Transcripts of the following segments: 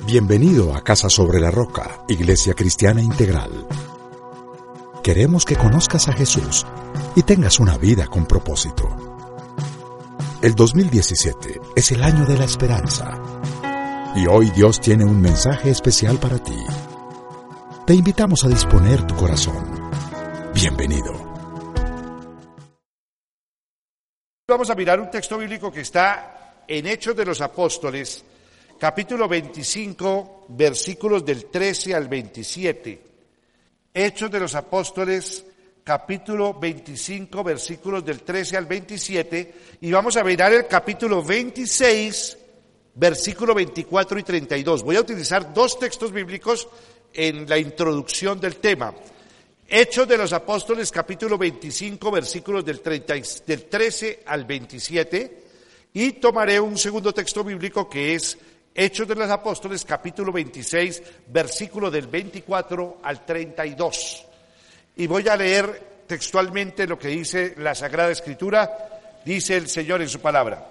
Bienvenido a Casa sobre la Roca, Iglesia Cristiana Integral. Queremos que conozcas a Jesús y tengas una vida con propósito. El 2017 es el año de la esperanza. Y hoy Dios tiene un mensaje especial para ti. Te invitamos a disponer tu corazón. Bienvenido. Vamos a mirar un texto bíblico que está en Hechos de los Apóstoles, capítulo 25, versículos del 13 al 27. Hechos de los Apóstoles, capítulo 25, versículos del 13 al 27. Y vamos a mirar el capítulo 26, versículo 24 y 32. Voy a utilizar dos textos bíblicos en la introducción del tema. Hechos de los Apóstoles, capítulo 25, versículos del, 30, del 13 al 27. Y tomaré un segundo texto bíblico que es Hechos de los Apóstoles, capítulo 26, versículo del 24 al 32. Y voy a leer textualmente lo que dice la Sagrada Escritura, dice el Señor en su palabra.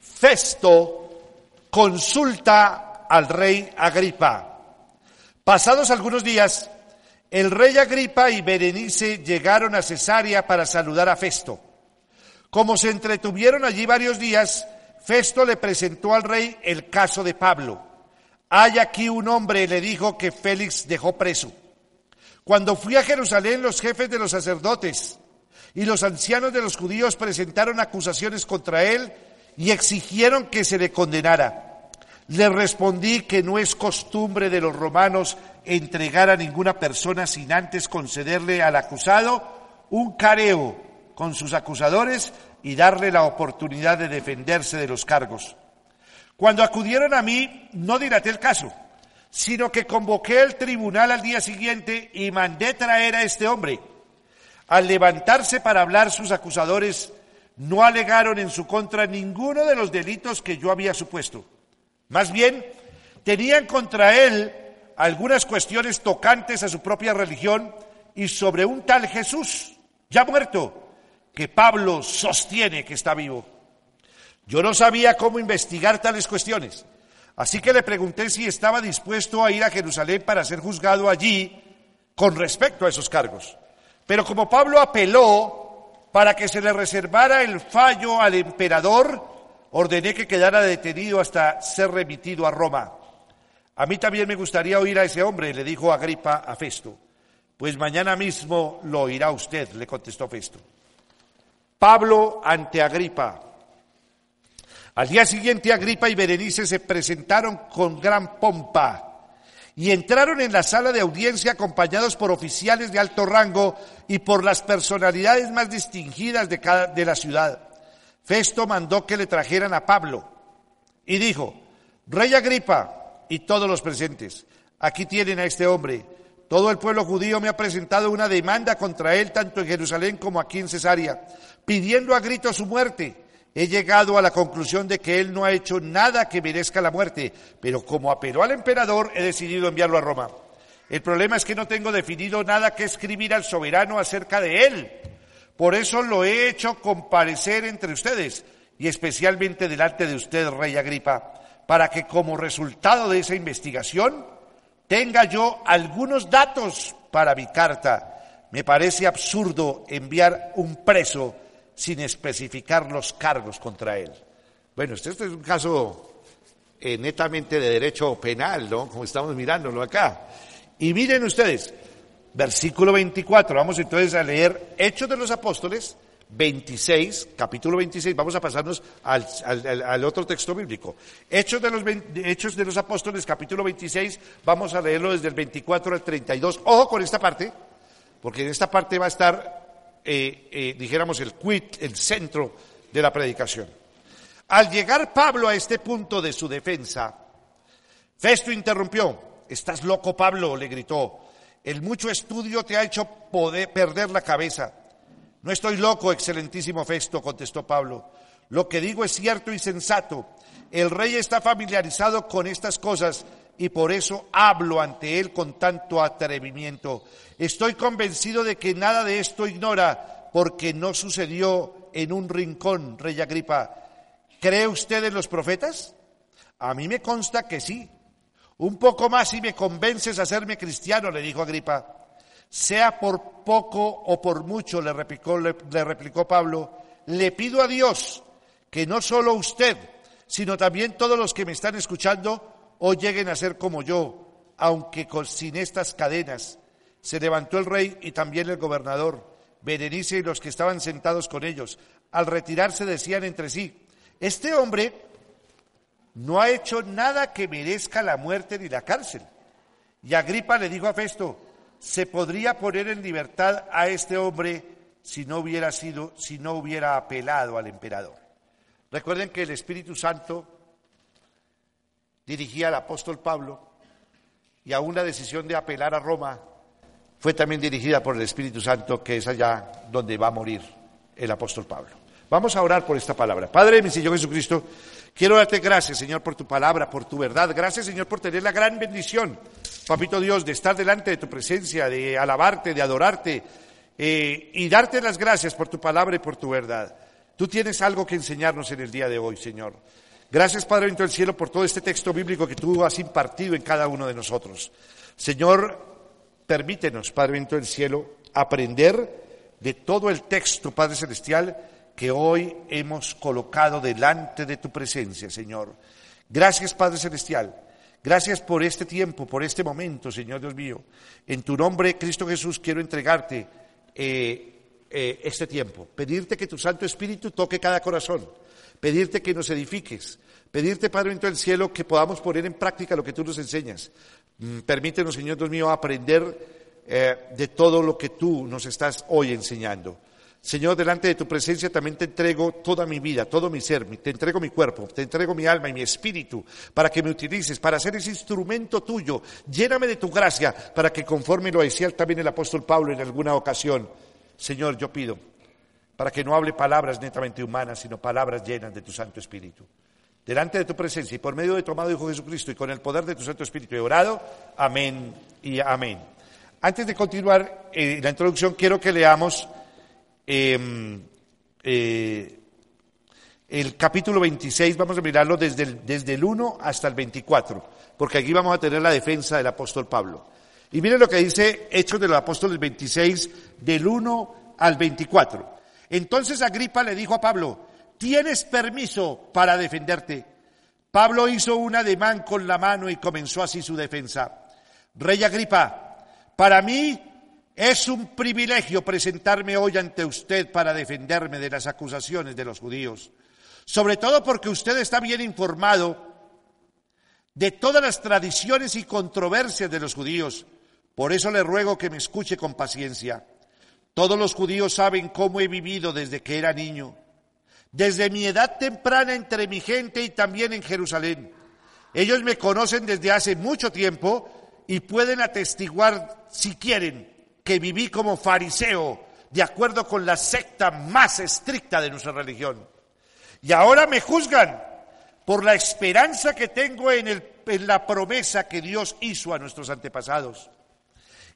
Festo consulta al rey Agripa. Pasados algunos días, el rey Agripa y Berenice llegaron a Cesarea para saludar a Festo. Como se entretuvieron allí varios días, Festo le presentó al rey el caso de Pablo. Hay aquí un hombre, le dijo, que Félix dejó preso. Cuando fui a Jerusalén, los jefes de los sacerdotes y los ancianos de los judíos presentaron acusaciones contra él y exigieron que se le condenara. Le respondí que no es costumbre de los romanos entregar a ninguna persona sin antes concederle al acusado un careo con sus acusadores y darle la oportunidad de defenderse de los cargos. Cuando acudieron a mí, no dilaté el caso, sino que convoqué el tribunal al día siguiente y mandé traer a este hombre. Al levantarse para hablar sus acusadores, no alegaron en su contra ninguno de los delitos que yo había supuesto. Más bien, tenían contra él algunas cuestiones tocantes a su propia religión y sobre un tal Jesús, ya muerto, que Pablo sostiene que está vivo. Yo no sabía cómo investigar tales cuestiones, así que le pregunté si estaba dispuesto a ir a Jerusalén para ser juzgado allí con respecto a esos cargos. Pero como Pablo apeló para que se le reservara el fallo al emperador, ordené que quedara detenido hasta ser remitido a Roma. A mí también me gustaría oír a ese hombre, le dijo Agripa a Festo. Pues mañana mismo lo oirá usted, le contestó Festo. Pablo ante Agripa. Al día siguiente Agripa y Berenice se presentaron con gran pompa y entraron en la sala de audiencia acompañados por oficiales de alto rango y por las personalidades más distinguidas de, cada, de la ciudad. Festo mandó que le trajeran a Pablo y dijo, Rey Agripa y todos los presentes, aquí tienen a este hombre. Todo el pueblo judío me ha presentado una demanda contra él, tanto en Jerusalén como aquí en Cesarea pidiendo a grito su muerte. He llegado a la conclusión de que él no ha hecho nada que merezca la muerte, pero como apeló al emperador, he decidido enviarlo a Roma. El problema es que no tengo definido nada que escribir al soberano acerca de él. Por eso lo he hecho comparecer entre ustedes, y especialmente delante de usted, rey Agripa, para que como resultado de esa investigación tenga yo algunos datos para mi carta. Me parece absurdo enviar un preso sin especificar los cargos contra él. Bueno, este, este es un caso eh, netamente de derecho penal, ¿no? Como estamos mirándolo acá. Y miren ustedes, versículo 24, vamos entonces a leer Hechos de los Apóstoles, 26, capítulo 26, vamos a pasarnos al, otro texto bíblico. Hechos de, los, Hechos de los Apóstoles, capítulo 26, vamos a leerlo desde el 24 al 32. Ojo con esta parte, porque en esta parte va a estar eh, eh, dijéramos, el quit, el centro de la predicación. Al llegar Pablo a este punto de su defensa, Festo interrumpió. Estás loco, Pablo, le gritó. El mucho estudio te ha hecho poder perder la cabeza. No estoy loco, excelentísimo Festo, contestó Pablo. Lo que digo es cierto y sensato. El rey está familiarizado con estas cosas y por eso hablo ante él con tanto atrevimiento. Estoy convencido de que nada de esto ignora, porque no sucedió en un rincón, rey Agripa. ¿Cree usted en los profetas? A mí me consta que sí. Un poco más y me convences a hacerme cristiano, le dijo Agripa. Sea por poco o por mucho, le replicó, le, replicó Pablo, le pido a Dios que no solo usted, sino también todos los que me están escuchando hoy lleguen a ser como yo, aunque con, sin estas cadenas. Se levantó el rey y también el gobernador, Berenice y los que estaban sentados con ellos. Al retirarse decían entre sí, este hombre no ha hecho nada que merezca la muerte ni la cárcel. Y Agripa le dijo a Festo, se podría poner en libertad a este hombre si no hubiera sido, si no hubiera apelado al emperador. Recuerden que el Espíritu Santo dirigía al apóstol Pablo y aún la decisión de apelar a Roma fue también dirigida por el Espíritu Santo, que es allá donde va a morir el apóstol Pablo. Vamos a orar por esta palabra. Padre, mi Señor Jesucristo, quiero darte gracias, Señor, por tu palabra, por tu verdad. Gracias, Señor, por tener la gran bendición Papito Dios, de estar delante de tu presencia, de alabarte, de adorarte eh, y darte las gracias por tu palabra y por tu verdad. Tú tienes algo que enseñarnos en el día de hoy, Señor. Gracias, Padre del cielo, por todo este texto bíblico que tú has impartido en cada uno de nosotros. Señor, permítenos, Padre del cielo, aprender de todo el texto, Padre celestial, que hoy hemos colocado delante de tu presencia, Señor. Gracias, Padre celestial Gracias por este tiempo, por este momento, Señor Dios mío. En tu nombre, Cristo Jesús, quiero entregarte eh, eh, este tiempo. Pedirte que tu Santo Espíritu toque cada corazón. Pedirte que nos edifiques. Pedirte, Padre en el cielo, que podamos poner en práctica lo que tú nos enseñas. Mm, permítenos, Señor Dios mío, aprender eh, de todo lo que tú nos estás hoy enseñando. Señor, delante de tu presencia también te entrego toda mi vida, todo mi ser, te entrego mi cuerpo, te entrego mi alma y mi espíritu para que me utilices, para ser ese instrumento tuyo. Lléname de tu gracia para que conforme lo decía también el apóstol Pablo en alguna ocasión, Señor, yo pido para que no hable palabras netamente humanas, sino palabras llenas de tu Santo Espíritu. Delante de tu presencia y por medio de tu amado Hijo Jesucristo y con el poder de tu Santo Espíritu he orado. Amén y amén. Antes de continuar eh, la introducción, quiero que leamos Em, eh, el capítulo 26, vamos a mirarlo desde el, desde el 1 hasta el 24, porque aquí vamos a tener la defensa del apóstol Pablo. Y miren lo que dice Hechos de los Apóstoles 26, del 1 al 24. Entonces Agripa le dijo a Pablo, tienes permiso para defenderte. Pablo hizo un ademán con la mano y comenzó así su defensa. Rey Agripa, para mí es un privilegio presentarme hoy ante usted para defenderme de las acusaciones de los judíos, sobre todo porque usted está bien informado de todas las tradiciones y controversias de los judíos. Por eso le ruego que me escuche con paciencia. Todos los judíos saben cómo he vivido desde que era niño, desde mi edad temprana entre mi gente y también en Jerusalén. Ellos me conocen desde hace mucho tiempo y pueden atestiguar, si quieren, que viví como fariseo, de acuerdo con la secta más estricta de nuestra religión. Y ahora me juzgan por la esperanza que tengo en, en la promesa que Dios hizo a nuestros antepasados.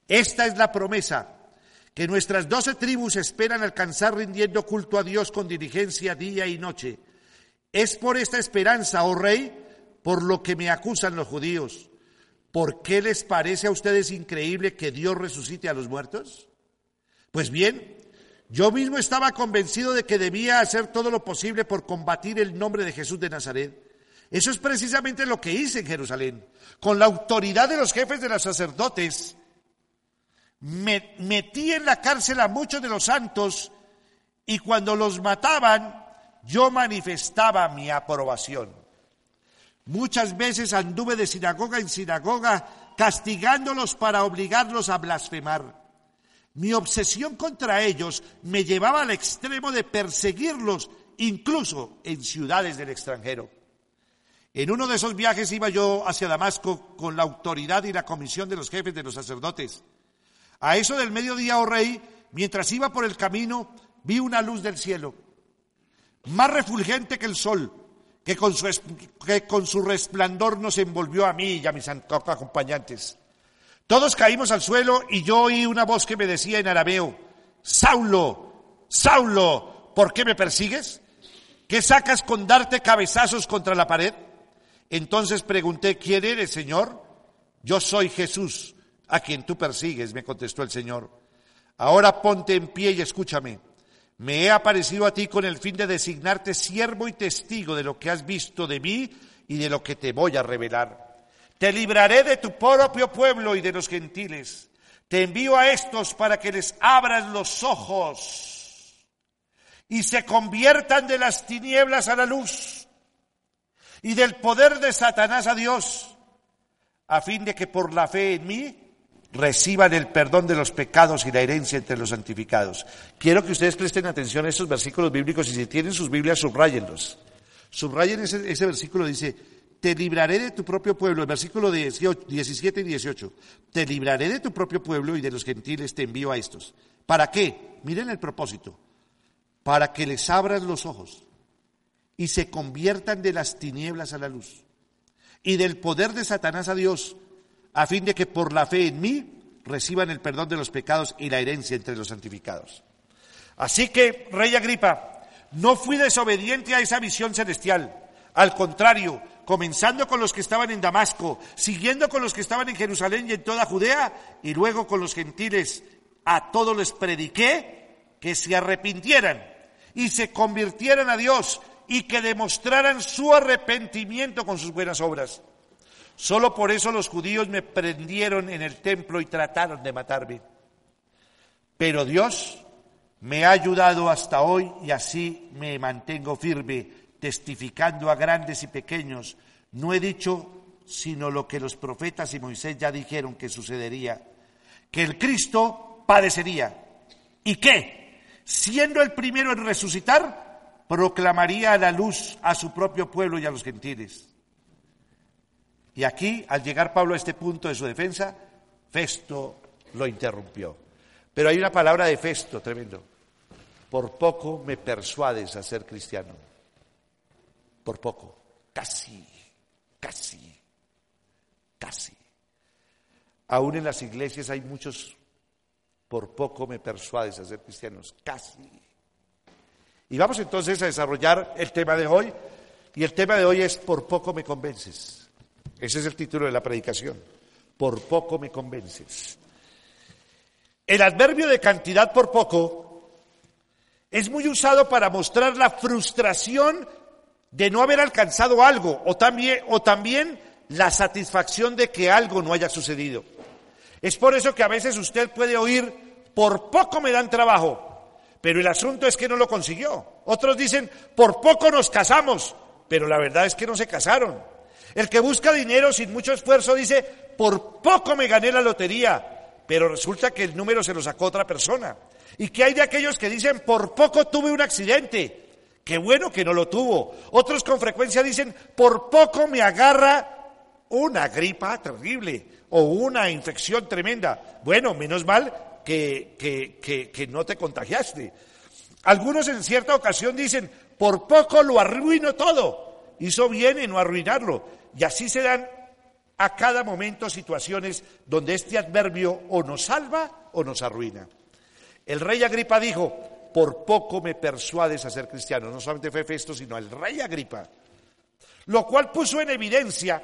Esta es la promesa que nuestras doce tribus esperan alcanzar rindiendo culto a Dios con diligencia día y noche. Es por esta esperanza, oh rey, por lo que me acusan los judíos. ¿Por qué les parece a ustedes increíble que Dios resucite a los muertos? Pues bien, yo mismo estaba convencido de que debía hacer todo lo posible por combatir el nombre de Jesús de Nazaret. Eso es precisamente lo que hice en Jerusalén. Con la autoridad de los jefes de los sacerdotes, me metí en la cárcel a muchos de los santos y cuando los mataban, yo manifestaba mi aprobación. Muchas veces anduve de sinagoga en sinagoga castigándolos para obligarlos a blasfemar. Mi obsesión contra ellos me llevaba al extremo de perseguirlos incluso en ciudades del extranjero. En uno de esos viajes iba yo hacia Damasco con la autoridad y la comisión de los jefes de los sacerdotes. A eso del mediodía, oh rey, mientras iba por el camino, vi una luz del cielo, más refulgente que el sol, que con, su, que con su resplandor nos envolvió a mí y a mis acompañantes. Todos caímos al suelo y yo oí una voz que me decía en arameo, Saulo, Saulo, ¿por qué me persigues? ¿Qué sacas con darte cabezazos contra la pared? Entonces pregunté, ¿quién eres, Señor? Yo soy Jesús, a quien tú persigues, me contestó el Señor. Ahora ponte en pie y escúchame. Me he aparecido a ti con el fin de designarte siervo y testigo de lo que has visto de mí y de lo que te voy a revelar. Te libraré de tu propio pueblo y de los gentiles. Te envío a estos para que les abras los ojos y se conviertan de las tinieblas a la luz y del poder de Satanás a Dios, a fin de que por la fe en mí reciban el perdón de los pecados y la herencia entre los santificados. Quiero que ustedes presten atención a estos versículos bíblicos y si tienen sus Biblias, subrayenlos. Subrayen ese, versículo, dice, te libraré de tu propio pueblo, el versículo 17 y 18, te libraré de tu propio pueblo y de los gentiles te envío a estos. ¿Para qué? Miren el propósito, para que les abras los ojos y se conviertan de las tinieblas a la luz y del poder de Satanás a Dios a fin de que por la fe en mí reciban el perdón de los pecados y la herencia entre los santificados. Así que, Rey Agripa, no fui desobediente a esa visión celestial. Al contrario, comenzando con los que estaban en Damasco, siguiendo con los que estaban en Jerusalén y en toda Judea, y luego con los gentiles, a todos les prediqué que se arrepintieran y se convirtieran a Dios y que demostraran su arrepentimiento con sus buenas obras. Solo por eso los judíos me prendieron en el templo y trataron de matarme. Pero Dios me ha ayudado hasta hoy y así me mantengo firme, testificando a grandes y pequeños. No he dicho sino lo que los profetas y Moisés ya dijeron que sucedería, que el Cristo padecería. ¿Y qué? Siendo el primero en resucitar, proclamaría la luz a su propio pueblo y a los gentiles. Y aquí, al llegar Pablo a este punto de su defensa, Festo lo interrumpió. Pero hay una palabra de Festo tremendo. Por poco me persuades a ser cristiano. Por poco. Casi, casi, casi. Aún en las iglesias hay muchos, por poco me persuades a ser cristianos. Casi. Y vamos entonces a desarrollar el tema de hoy. Y el tema de hoy es, por poco me convences. Ese es el título de la predicación. Por poco me convences. El adverbio de cantidad por poco es muy usado para mostrar la frustración de no haber alcanzado algo o también, o también la satisfacción de que algo no haya sucedido. Es por eso que a veces usted puede oír, por poco me dan trabajo, pero el asunto es que no lo consiguió. Otros dicen, por poco nos casamos, pero la verdad es que no se casaron. El que busca dinero sin mucho esfuerzo dice, por poco me gané la lotería, pero resulta que el número se lo sacó otra persona. ¿Y qué hay de aquellos que dicen, por poco tuve un accidente? Qué bueno que no lo tuvo. Otros con frecuencia dicen, por poco me agarra una gripa terrible o una infección tremenda. Bueno, menos mal que, que, que no te contagiaste. Algunos en cierta ocasión dicen, por poco lo arruino todo. Hizo bien en no arruinarlo. Y así se dan a cada momento situaciones donde este adverbio o nos salva o nos arruina. El rey Agripa dijo, por poco me persuades a ser cristiano. No solamente fue Festo, sino el rey Agripa. Lo cual puso en evidencia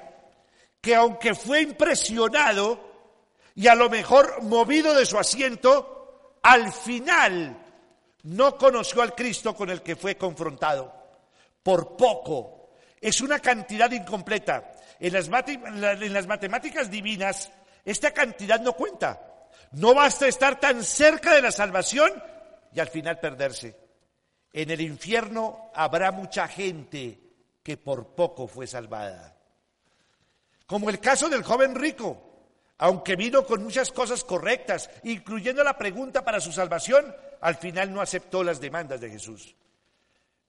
que aunque fue impresionado y a lo mejor movido de su asiento, al final no conoció al Cristo con el que fue confrontado. Por poco es una cantidad incompleta. En las, matemáticas divinas, esta cantidad no cuenta. No basta estar tan cerca de la salvación y al final perderse. En el infierno habrá mucha gente que por poco fue salvada. Como el caso del joven rico, aunque vino con muchas cosas correctas, incluyendo la pregunta para su salvación, al final no aceptó las demandas de Jesús.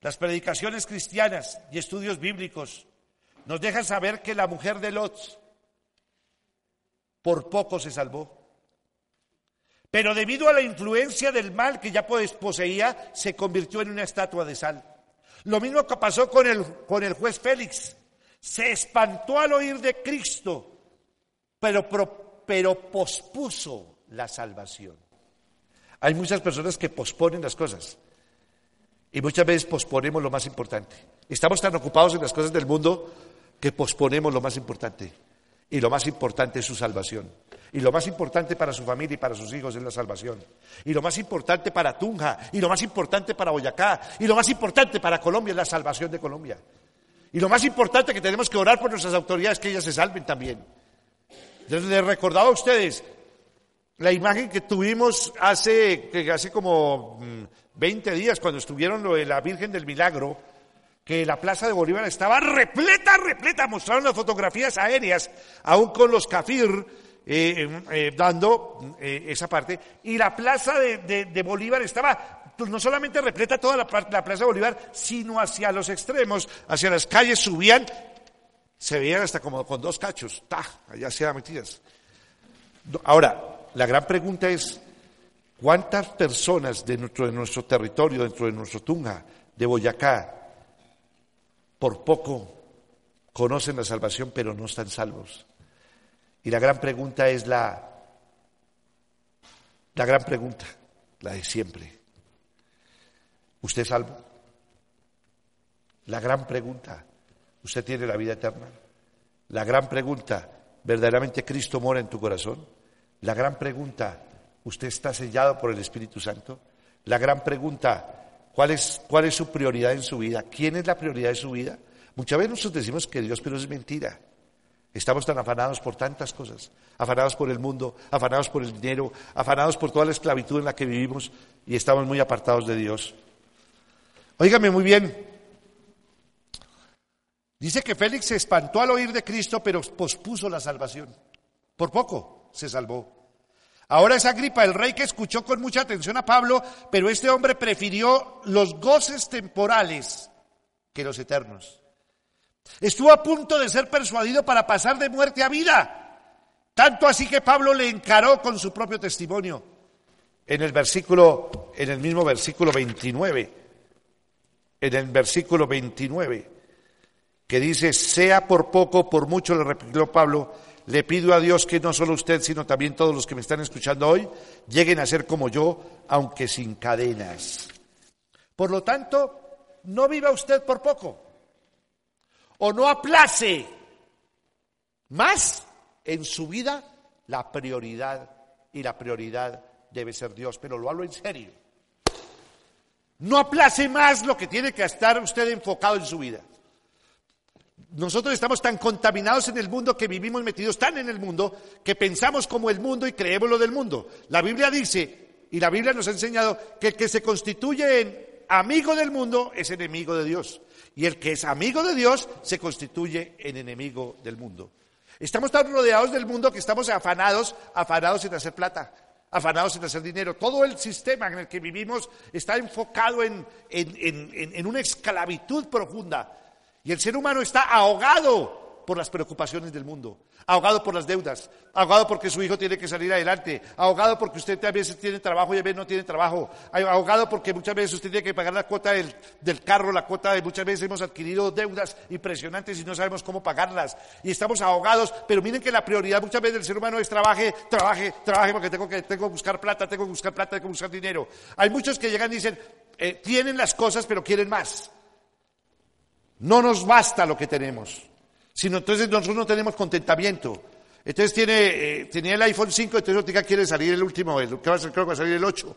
Las predicaciones cristianas y estudios bíblicos nos dejan saber que la mujer de Lot por poco se salvó. Pero debido a la influencia del mal que ya poseía, se convirtió en una estatua de sal. Lo mismo que pasó con el, con el juez Félix. Se espantó al oír de Cristo, pero, pero pospuso la salvación. Hay muchas personas que posponen las cosas. Y muchas veces posponemos lo más importante. Estamos tan ocupados en las cosas del mundo que posponemos lo más importante. Y lo más importante es su salvación. Y lo más importante para su familia y para sus hijos es la salvación. Y lo más importante para Tunja, y lo más importante para Boyacá, y lo más importante para Colombia es la salvación de Colombia. Y lo más importante que tenemos que orar por nuestras autoridades, que ellas se salven también. Les recordaba a ustedes la imagen que tuvimos hace, hace como 20 mm, días, cuando estuvieron lo de la Virgen del Milagro, que la Plaza de Bolívar estaba repleta, repleta, mostraron las fotografías aéreas, aún con los cafir eh, eh, dando eh, esa parte, y la Plaza de, Bolívar estaba pues, no solamente repleta toda la, la Plaza de Bolívar, sino hacia los extremos, hacia las calles subían, se veían hasta como con dos cachos, ¡ta! allá se metidas. Ahora, la gran pregunta es, ¿cuántas personas dentro de nuestro territorio, dentro de nuestro Tunja, de Boyacá, por poco conocen la salvación pero no están salvos? Y la gran pregunta es la, la gran pregunta, la de siempre. ¿Usted es salvo? La gran pregunta, ¿usted tiene la vida eterna? La gran pregunta, ¿verdaderamente Cristo mora en tu corazón? La gran pregunta, ¿usted está sellado por el Espíritu Santo? La gran pregunta, ¿cuál es, su prioridad en su vida? ¿Quién es la prioridad de su vida? Muchas veces nosotros decimos que Dios, pero es mentira. Estamos tan afanados por tantas cosas, afanados por el mundo, afanados por el dinero, afanados por toda la esclavitud en la que vivimos y estamos muy apartados de Dios. Óigame muy bien. Dice que Félix se espantó al oír de Cristo, pero pospuso la salvación. Por poco se salvó. Ahora es Agripa, el rey que escuchó con mucha atención a Pablo, pero este hombre prefirió los goces temporales que los eternos. Estuvo a punto de ser persuadido para pasar de muerte a vida. Tanto así que Pablo le encaró con su propio testimonio. En el versículo, en el mismo versículo 29, en el versículo 29, que dice, sea por poco, por mucho, le repitió Pablo, le pido a Dios que no solo usted, sino también todos los que me están escuchando hoy, lleguen a ser como yo, aunque sin cadenas. Por lo tanto, no viva usted por poco. O no aplace más en su vida la prioridad. Y la prioridad debe ser Dios, pero lo hablo en serio. No aplace más lo que tiene que estar usted enfocado en su vida. Nosotros estamos tan contaminados en el mundo que vivimos metidos tan en el mundo que pensamos como el mundo y creemos lo del mundo. La Biblia dice, y la Biblia nos ha enseñado, que el que se constituye en amigo del mundo es enemigo de Dios. Y el que es amigo de Dios se constituye en enemigo del mundo. Estamos tan rodeados del mundo que estamos afanados, afanados en hacer plata, afanados en hacer dinero. Todo el sistema en el que vivimos está enfocado en, en una esclavitud profunda y el ser humano está ahogado por las preocupaciones del mundo, ahogado por las deudas, ahogado porque su hijo tiene que salir adelante, ahogado porque usted a veces tiene trabajo y a veces no tiene trabajo, ahogado porque muchas veces usted tiene que pagar la cuota del, carro, la cuota de muchas veces hemos adquirido deudas impresionantes y no sabemos cómo pagarlas. Y estamos ahogados, pero miren que la prioridad muchas veces del ser humano es trabaje, trabaje, trabaje porque tengo que, tengo que buscar plata, tengo que buscar plata, tengo que buscar dinero. Hay muchos que llegan y dicen, eh, tienen las cosas pero quieren más. No nos basta lo que tenemos, sino entonces nosotros no tenemos contentamiento. Entonces tiene, eh, tenía el iPhone 5, entonces no quiere salir el último, el, creo que va a salir el 8.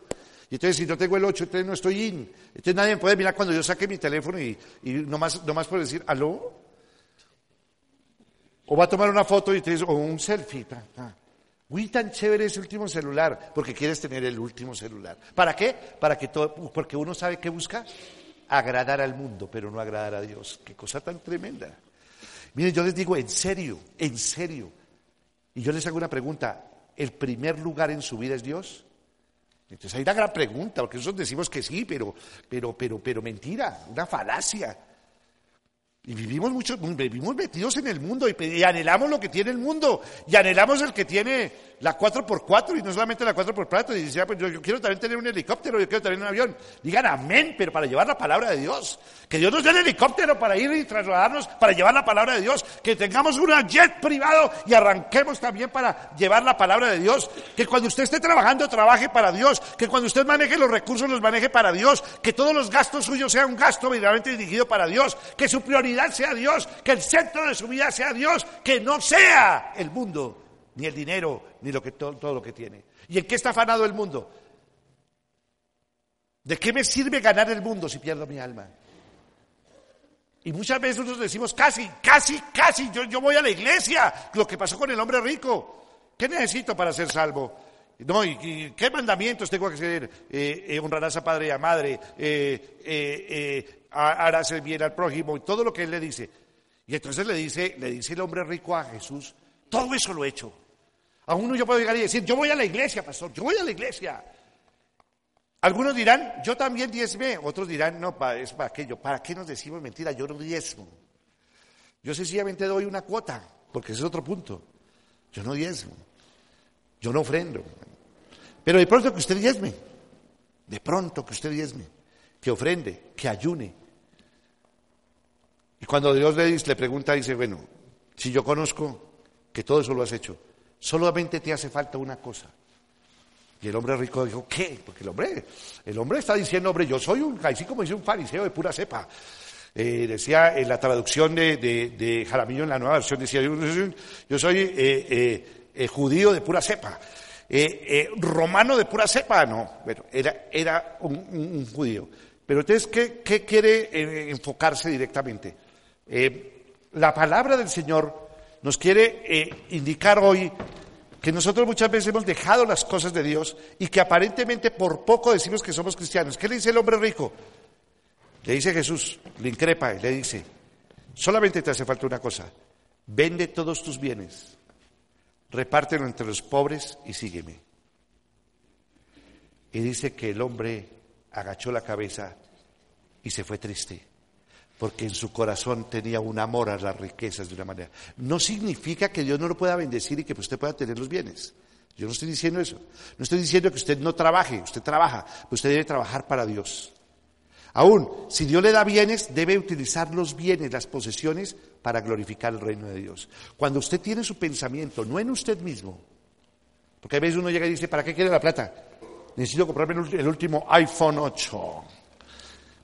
Y entonces si no tengo el 8, entonces no estoy in. Entonces nadie me puede mirar cuando yo saque mi teléfono y, y nomás, nomás puedo decir, ¿aló? O va a tomar una foto y te dice, o un selfie. Uy, tan chévere ese último celular, porque quieres tener el último celular. ¿Para qué? Para que todo, porque uno sabe qué busca agradar al mundo, pero no agradar a Dios. Qué cosa tan tremenda. Miren, yo les digo en serio, en serio. Y yo les hago una pregunta. ¿El primer lugar en su vida es Dios? Entonces hay una gran pregunta, porque nosotros decimos que sí, pero, pero, pero, pero mentira, una falacia. Y vivimos mucho, vivimos metidos en el mundo y, anhelamos lo que tiene el mundo. Y anhelamos el que tiene la 4x4 y no solamente la 4x4. Y decía, pues yo, quiero también tener un helicóptero, yo quiero tener un avión. Digan amén, pero para llevar la palabra de Dios. Que Dios nos dé el helicóptero para ir y trasladarnos, para llevar la palabra de Dios. Que tengamos un jet privado y arranquemos también para llevar la palabra de Dios. Que cuando usted esté trabajando, trabaje para Dios. Que cuando usted maneje los recursos, los maneje para Dios. Que todos los gastos suyos sean un gasto verdaderamente dirigido para Dios. Que su prioridad prioridad sea Dios, que el centro de su vida sea Dios, que no sea el mundo, ni el dinero, ni lo que, todo, lo que tiene. ¿Y en qué está afanado el mundo? ¿De qué me sirve ganar el mundo si pierdo mi alma? Y muchas veces nosotros decimos, casi, casi, casi, yo, yo voy a la iglesia, lo que pasó con el hombre rico. ¿Qué necesito para ser salvo? No, ¿y, qué mandamientos tengo que hacer? Eh, eh, honrarás a padre y a madre, eh, harás el bien al prójimo, y todo lo que él le dice. Y entonces le dice, le dice el hombre rico a Jesús, todo eso lo he hecho. A uno yo puedo llegar y decir, yo voy a la iglesia, pastor, yo voy a la iglesia. Algunos dirán, yo también diezme, otros dirán, no, es para aquello, ¿para qué nos decimos mentira? Yo no diezmo. Yo sencillamente doy una cuota, porque ese es otro punto. Yo no diezmo, yo no ofrendo. Pero de pronto que usted diezme, de pronto que usted diezme, que ofrende, que ayune. Y cuando Dios le, le pregunta, dice, bueno, si yo conozco que todo eso lo has hecho, solamente te hace falta una cosa y el hombre rico dijo, ¿qué? Porque el hombre, el hombre está diciendo, hombre, yo soy un, así como dice un fariseo de pura cepa. Eh, decía en la traducción de, de, Jaramillo en la nueva versión, decía, yo, soy eh, eh, judío de pura cepa. romano de pura cepa, no, bueno, era, era un, judío. Pero entonces, ¿qué, qué quiere enfocarse directamente? La palabra del Señor nos quiere indicar hoy que nosotros muchas veces hemos dejado las cosas de Dios y que aparentemente por poco decimos que somos cristianos. ¿Qué le dice el hombre rico? Le dice Jesús, le increpa y le dice, solamente te hace falta una cosa, vende todos tus bienes, repártelo entre los pobres y sígueme. Y dice que el hombre agachó la cabeza y se fue triste porque en su corazón tenía un amor a las riquezas de una manera. No significa que Dios no lo pueda bendecir y que usted pueda tener los bienes. Yo no estoy diciendo eso. No estoy diciendo que usted no trabaje, usted trabaja, pero usted debe trabajar para Dios. Aún, si Dios le da bienes, debe utilizar los bienes, las posesiones, para glorificar el reino de Dios. Cuando usted tiene su pensamiento, no en usted mismo, porque a veces uno llega y dice, ¿para qué quiere la plata? Necesito comprarme el último iPhone 8.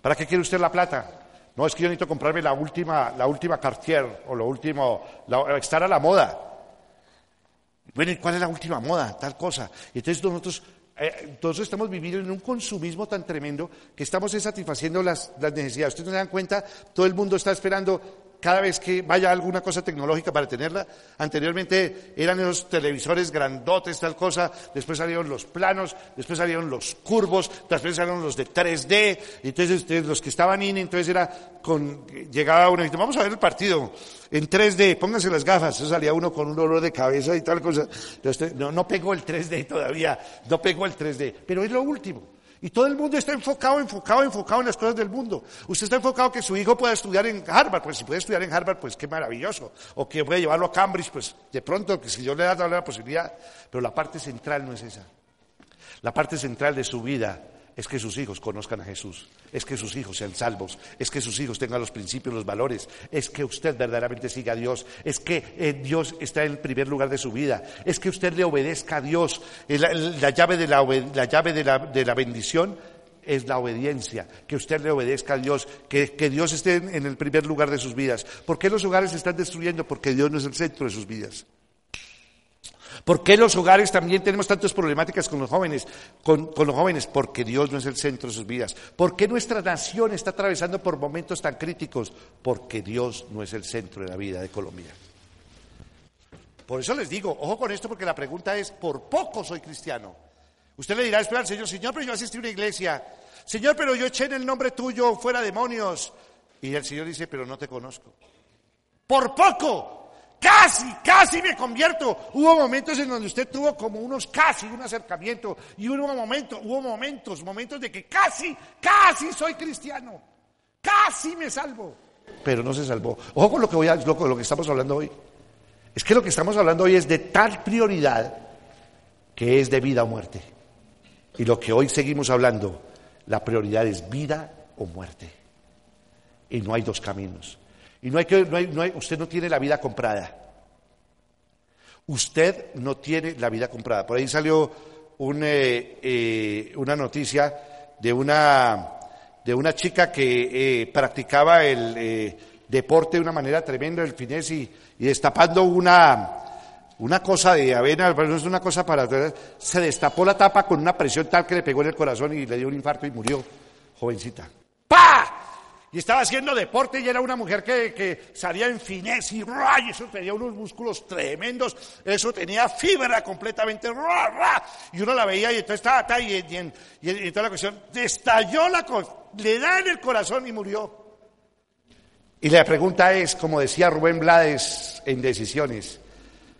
¿Para qué quiere usted la plata? No, es que yo necesito comprarme la última, la última Cartier o lo último, estar a la moda. Bueno, ¿y cuál es la última moda? Tal cosa. Y entonces nosotros, eh, estamos viviendo en un consumismo tan tremendo que estamos satisfaciendo las, las necesidades. Ustedes no se dan cuenta, todo el mundo está esperando cada vez que vaya alguna cosa tecnológica para tenerla. Anteriormente eran los televisores grandotes, tal cosa, después salieron los planos, después salieron los curvos, después salieron los de 3D, entonces los que estaban in, entonces era con, llegaba uno y vamos a ver el partido en 3D, pónganse las gafas, eso salía uno con un dolor de cabeza y tal cosa. Entonces, no, no pegó el 3D todavía, no pegó el 3D, pero es lo último. Y todo el mundo está enfocado, enfocado, enfocado en las cosas del mundo. Usted está enfocado que su hijo pueda estudiar en Harvard, pues si puede estudiar en Harvard, pues qué maravilloso. O que puede llevarlo a Cambridge, pues de pronto, que si yo le da la posibilidad. Pero la parte central no es esa. La parte central de su vida es que sus hijos conozcan a Jesús, es que sus hijos sean salvos, es que sus hijos tengan los principios, los valores, es que usted verdaderamente siga a Dios, es que eh, Dios está en el primer lugar de su vida, es que usted le obedezca a Dios. La, llave, de la, la llave de la, de la bendición es la obediencia, que usted le obedezca a Dios, que, que, Dios esté en el primer lugar de sus vidas. ¿Por qué los hogares se están destruyendo? Porque Dios no es el centro de sus vidas. ¿Por qué los hogares también tenemos tantas problemáticas con los jóvenes? Con, los jóvenes, porque Dios no es el centro de sus vidas. ¿Por qué nuestra nación está atravesando por momentos tan críticos? Porque Dios no es el centro de la vida de Colombia. Por eso les digo, ojo con esto, porque la pregunta es, por poco soy cristiano. Usted le dirá, espera Señor, Señor, pero yo asistí a una iglesia. Señor, pero yo eché en el nombre tuyo fuera demonios. Y el Señor dice, pero no te conozco. Por poco casi, casi me convierto. Hubo momentos en donde usted tuvo como unos casi, un acercamiento, y hubo momentos, hubo momentos, momentos de que casi, casi soy cristiano, casi me salvo, pero no se salvó. Ojo con lo que voy a, lo, lo que estamos hablando hoy. Es que lo que estamos hablando hoy es de tal prioridad que es de vida o muerte. Y lo que hoy seguimos hablando, la prioridad es vida o muerte. Y no hay dos caminos. Y no hay que, no hay, no hay, usted no tiene la vida comprada. Usted no tiene la vida comprada. Por ahí salió un, eh, eh, una noticia de una, de una chica que eh, practicaba el, deporte de una manera tremenda el finés y, y destapando una, una cosa de avena, no es una cosa para... Se destapó la tapa con una presión tal que le pegó en el corazón y le dio un infarto y murió, jovencita. ¡Pa! Y estaba haciendo deporte y era una mujer que, que salía en finés y, eso tenía unos músculos tremendos, eso tenía fibra completamente, y uno la veía y entonces estaba, y, y, y, toda la cuestión, estalló la cosa, le da en el corazón y murió. Y la pregunta es, como decía Rubén Blades en Decisiones,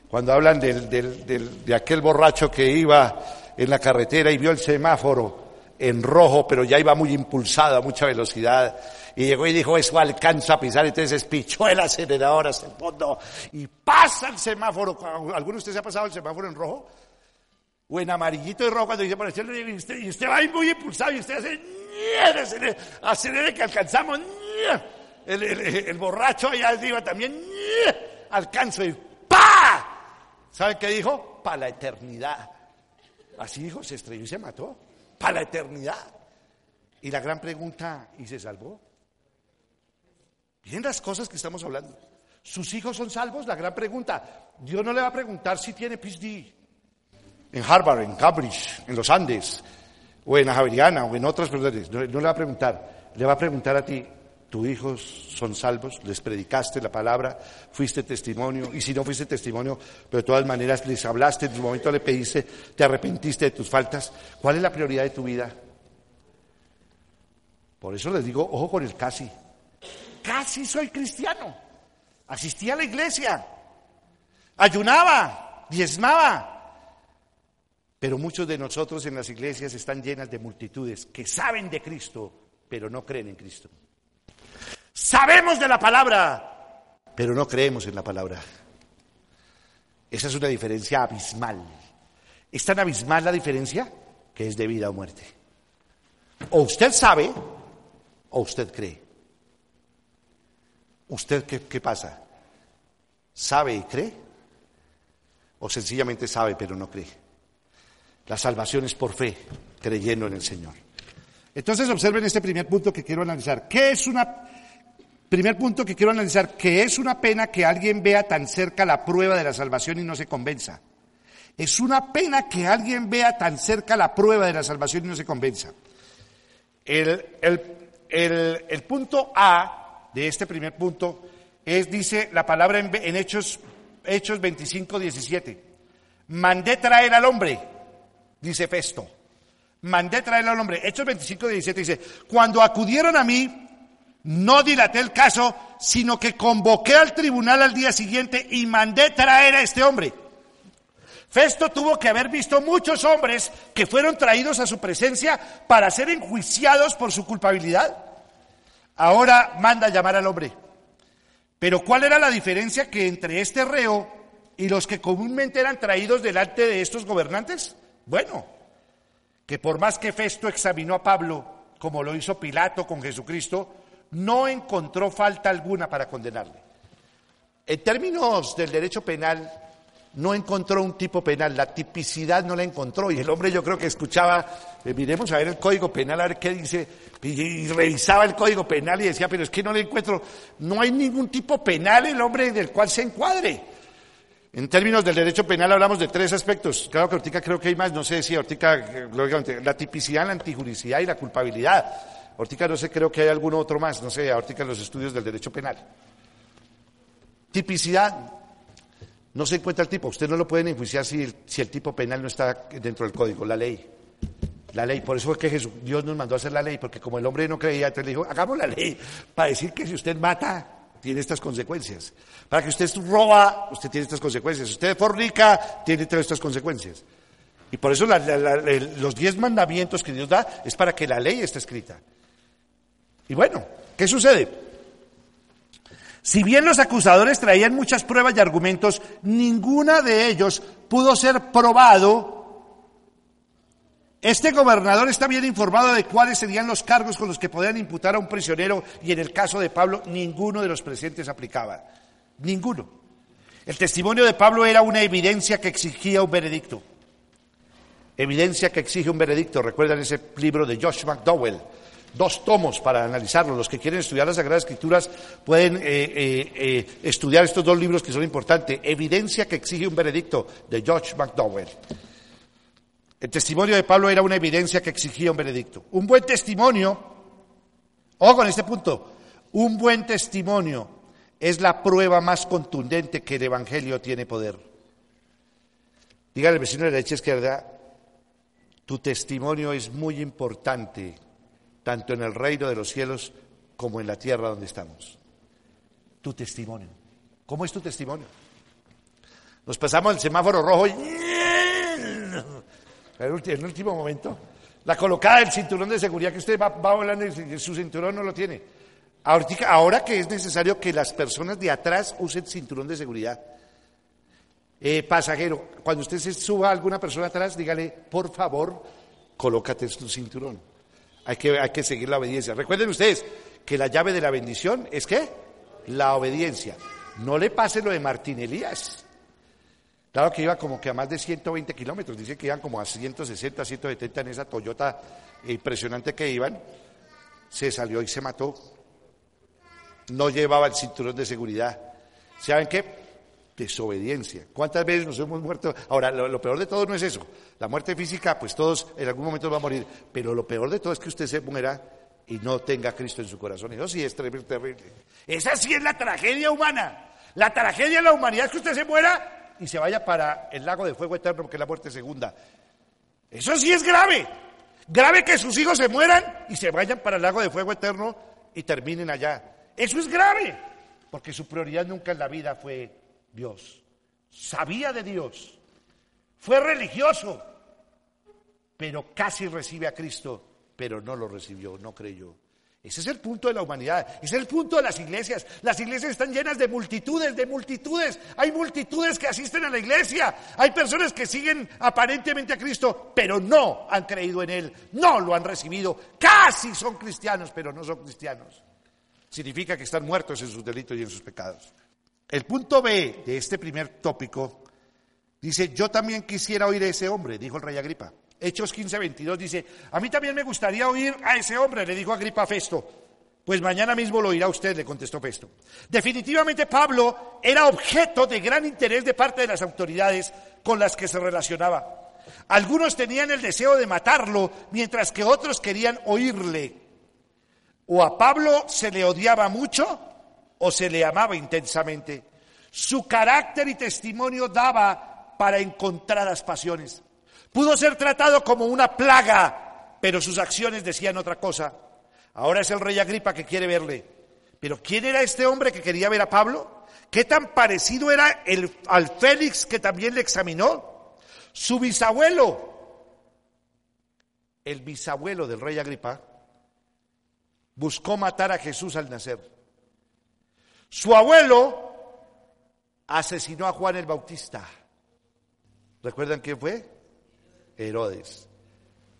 cuando hablan del, del, de aquel borracho que iba en la carretera y vio el semáforo en rojo, pero ya iba muy impulsado a mucha velocidad, y llegó y dijo, eso alcanza a pisar, entonces espichó el acelerador hasta el fondo y pasa el semáforo. ¿Alguno de ustedes ha pasado el semáforo en rojo? O en amarillito y rojo cuando dice, bueno, y y usted va muy impulsado y usted hace, acelere, acelere que alcanzamos, el, borracho allá arriba también, alcanzo y ¡pa! ¿Saben qué dijo? Para la eternidad. Así dijo, se estrelló y se mató. Para la eternidad. Y la gran pregunta, ¿y se salvó? Miren las cosas que estamos hablando. ¿Sus hijos son salvos? La gran pregunta. Dios no le va a preguntar si tiene PhD en Harvard, en Cambridge, en los Andes, o en la o en otras personas. No, no le va a preguntar. Le va a preguntar a ti, ¿tus hijos son salvos? ¿Les predicaste la palabra? ¿Fuiste testimonio? Y si no fuiste testimonio, pero de todas maneras les hablaste, en su momento le pediste, te arrepentiste de tus faltas. ¿Cuál es la prioridad de tu vida? Por eso les digo, ojo con el casi casi soy cristiano. Asistía a la iglesia, ayunaba, diezmaba. Pero muchos de nosotros en las iglesias están llenas de multitudes que saben de Cristo, pero no creen en Cristo. Sabemos de la palabra, pero no creemos en la palabra. Esa es una diferencia abismal. Es tan abismal la diferencia que es de vida o muerte. O usted sabe o usted cree. ¿Usted qué, qué, pasa? ¿Sabe y cree? ¿O sencillamente sabe pero no cree? La salvación es por fe, creyendo en el Señor. Entonces observen este primer punto que quiero analizar. ¿Qué es una... Primer punto que quiero analizar, que es una pena que alguien vea tan cerca la prueba de la salvación y no se convenza. Es una pena que alguien vea tan cerca la prueba de la salvación y no se convenza. El, el, el, el punto A de este primer punto es, dice la palabra en, en Hechos, Hechos 25, 17. Mandé traer al hombre, dice Festo. Mandé traer al hombre. Hechos 25, 17 dice, cuando acudieron a mí, no dilaté el caso, sino que convoqué al tribunal al día siguiente y mandé traer a este hombre. Festo tuvo que haber visto muchos hombres que fueron traídos a su presencia para ser enjuiciados por su culpabilidad. Ahora manda llamar al hombre. Pero ¿cuál era la diferencia que entre este reo y los que comúnmente eran traídos delante de estos gobernantes? Bueno, que por más que Festo examinó a Pablo, como lo hizo Pilato con Jesucristo, no encontró falta alguna para condenarle. En términos del derecho penal, no encontró un tipo penal, la tipicidad no la encontró. Y el hombre yo creo que escuchaba, eh, miremos a ver el código penal, a ver qué dice, y, revisaba el código penal y decía, pero es que no le encuentro, no hay ningún tipo penal el hombre del cual se encuadre. En términos del derecho penal hablamos de tres aspectos. Claro que ahorita creo que hay más, no sé si ahorita, eh, lógicamente, la tipicidad, la antijuricidad y la culpabilidad. Ahorita no sé, creo que hay alguno otro más, no sé, ahorita en los estudios del derecho penal. Tipicidad, no se encuentra el tipo. Usted no lo pueden enjuiciar si el, si el tipo penal no está dentro del código, la ley. La ley, por eso es que Jesús, Dios nos mandó a hacer la ley, porque como el hombre no creía, entonces le dijo, hagamos la ley, para decir que si usted mata, tiene estas consecuencias. Para que usted roba, usted tiene estas consecuencias. Si usted fornica, tiene todas estas consecuencias. Y por eso los diez mandamientos que Dios da es para que la ley esté escrita. Y bueno, ¿qué sucede? Si bien los acusadores traían muchas pruebas y argumentos, ninguna de ellos pudo ser probado. Este gobernador está bien informado de cuáles serían los cargos con los que podían imputar a un prisionero y en el caso de Pablo ninguno de los presentes aplicaba. Ninguno. El testimonio de Pablo era una evidencia que exigía un veredicto. Evidencia que exige un veredicto. Recuerdan ese libro de Josh McDowell, dos tomos para analizarlo. Los que quieren estudiar las Sagradas Escrituras pueden eh, eh, eh, estudiar estos dos libros que son importantes. Evidencia que exige un veredicto de George McDowell. El testimonio de Pablo era una evidencia que exigía un veredicto. Un buen testimonio, ojo con este punto, un buen testimonio es la prueba más contundente que el Evangelio tiene poder. Dígale al vecino de derecha izquierda, tu testimonio es muy importante, tanto en el reino de los cielos como en la tierra donde estamos. Tu testimonio. ¿Cómo es tu testimonio? Nos pasamos el semáforo rojo y en el último momento. La colocada del cinturón de seguridad que usted va, volando y su cinturón no lo tiene. Ahora, que es necesario que las personas de atrás usen cinturón de seguridad. Eh, pasajero, cuando usted se suba a alguna persona atrás, dígale, por favor, colócate tu cinturón. Hay que, hay que seguir la obediencia. Recuerden ustedes que la llave de la bendición es qué? La obediencia. No le pase lo de Martín Elías. Claro que iba como que a más de 120 kilómetros, dice que iban como a 160, 170 en esa Toyota impresionante que iban. Se salió y se mató. No llevaba el cinturón de seguridad. ¿Saben qué? Desobediencia. ¿Cuántas veces nos hemos muerto? Ahora, lo, peor de todo no es eso. La muerte física, pues todos en algún momento van a morir. Pero lo peor de todo es que usted se muera y no tenga Cristo en su corazón. Eso sí es terrible, terrible. Esa sí es la tragedia humana. La tragedia de la humanidad es que usted se muera y se vaya para el lago de fuego eterno porque es la muerte segunda. Eso sí es grave. Grave que sus hijos se mueran y se vayan para el lago de fuego eterno y terminen allá. Eso es grave, porque su prioridad nunca en la vida fue Dios. Sabía de Dios, fue religioso, pero casi recibe a Cristo, pero no lo recibió, no creyó. Ese es el punto de la humanidad, ese es el punto de las iglesias. Las iglesias están llenas de multitudes, de multitudes. Hay multitudes que asisten a la iglesia. Hay personas que siguen aparentemente a Cristo, pero no han creído en Él, no lo han recibido. Casi son cristianos, pero no son cristianos. Significa que están muertos en sus delitos y en sus pecados. El punto B de este primer tópico dice, yo también quisiera oír a ese hombre, dijo el rey Agripa. Hechos 15, 22 dice, a mí también me gustaría oír a ese hombre, le dijo Agripa a Festo. Pues mañana mismo lo oirá usted, le contestó Festo. Definitivamente Pablo era objeto de gran interés de parte de las autoridades con las que se relacionaba. Algunos tenían el deseo de matarlo, mientras que otros querían oírle. O a Pablo se le odiaba mucho o se le amaba intensamente. Su carácter y testimonio daba para encontrar las pasiones. Pudo ser tratado como una plaga, pero sus acciones decían otra cosa. Ahora es el rey Agripa que quiere verle. Pero ¿quién era este hombre que quería ver a Pablo? ¿Qué tan parecido era al Félix que también le examinó? Su bisabuelo, el bisabuelo del rey Agripa, buscó matar a Jesús al nacer. Su abuelo asesinó a Juan el Bautista. ¿Recuerdan quién fue? Herodes,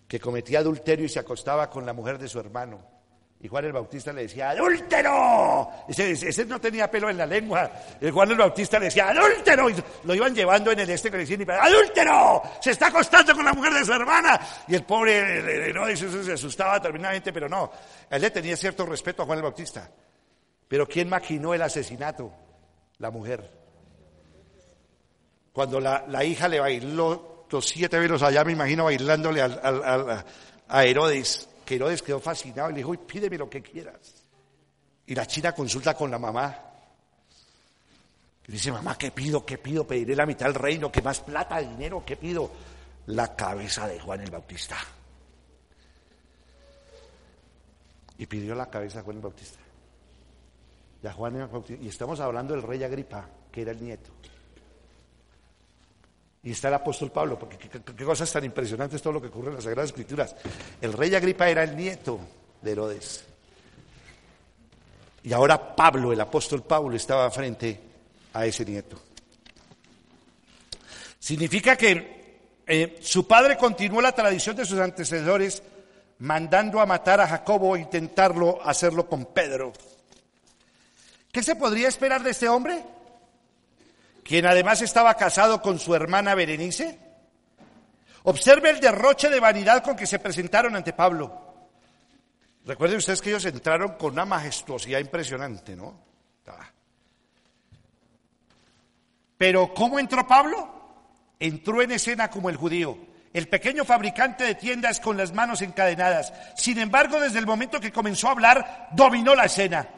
que cometía adulterio y se acostaba con la mujer de su hermano. Y Juan el Bautista le decía, ¡adúltero! Ese, no tenía pelo en la lengua. El Juan el Bautista le decía, ¡adúltero! Y lo iban llevando en el este con el ¡adúltero! Se está acostando con la mujer de su hermana. Y el pobre Herodes se asustaba terminantemente, pero no. Él le tenía cierto respeto a Juan el Bautista. Pero ¿quién maquinó el asesinato? La mujer. Cuando la, la hija le bailó los siete velos allá, me imagino bailándole a Herodes, que Herodes quedó fascinado y le dijo, pídeme lo que quieras. Y la china consulta con la mamá. Y dice, mamá, ¿qué pido? ¿Qué pido? Pediré la mitad del reino, ¿qué más plata, dinero? ¿Qué pido? La cabeza de Juan el Bautista. Y pidió la cabeza de Juan el Bautista. Y, estamos hablando del rey Agripa, que era el nieto. Y está el apóstol Pablo, porque qué, cosas tan impresionantes todo lo que ocurre en las Sagradas Escrituras. El rey Agripa era el nieto de Herodes. Y ahora Pablo, el apóstol Pablo, estaba frente a ese nieto. Significa que eh, su padre continuó la tradición de sus antecesores, mandando a matar a Jacobo e intentarlo hacerlo con Pedro. ¿Qué se podría esperar de este hombre? quien además estaba casado con su hermana Berenice? Observe el derroche de vanidad con que se presentaron ante Pablo. Recuerden ustedes que ellos entraron con una majestuosidad impresionante, ¿no? Ah. Pero ¿cómo entró Pablo? Entró en escena como el judío, el pequeño fabricante de tiendas con las manos encadenadas. Sin embargo, desde el momento que comenzó a hablar, dominó la escena.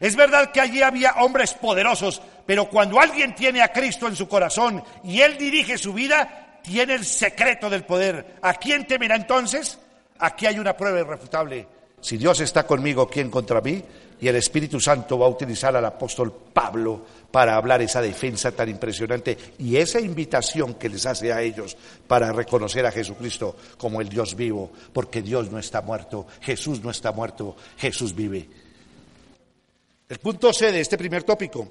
Es verdad que allí había hombres poderosos, pero cuando alguien tiene a Cristo en su corazón y él dirige su vida, tiene el secreto del poder. ¿A quién temerá entonces? Aquí hay una prueba irrefutable. Si Dios está conmigo, ¿quién contra mí? Y el Espíritu Santo va a utilizar al apóstol Pablo para hablar esa defensa tan impresionante y esa invitación que les hace a ellos para reconocer a Jesucristo como el Dios vivo, porque Dios no está muerto, Jesús no está muerto, Jesús vive. El punto C de este primer tópico.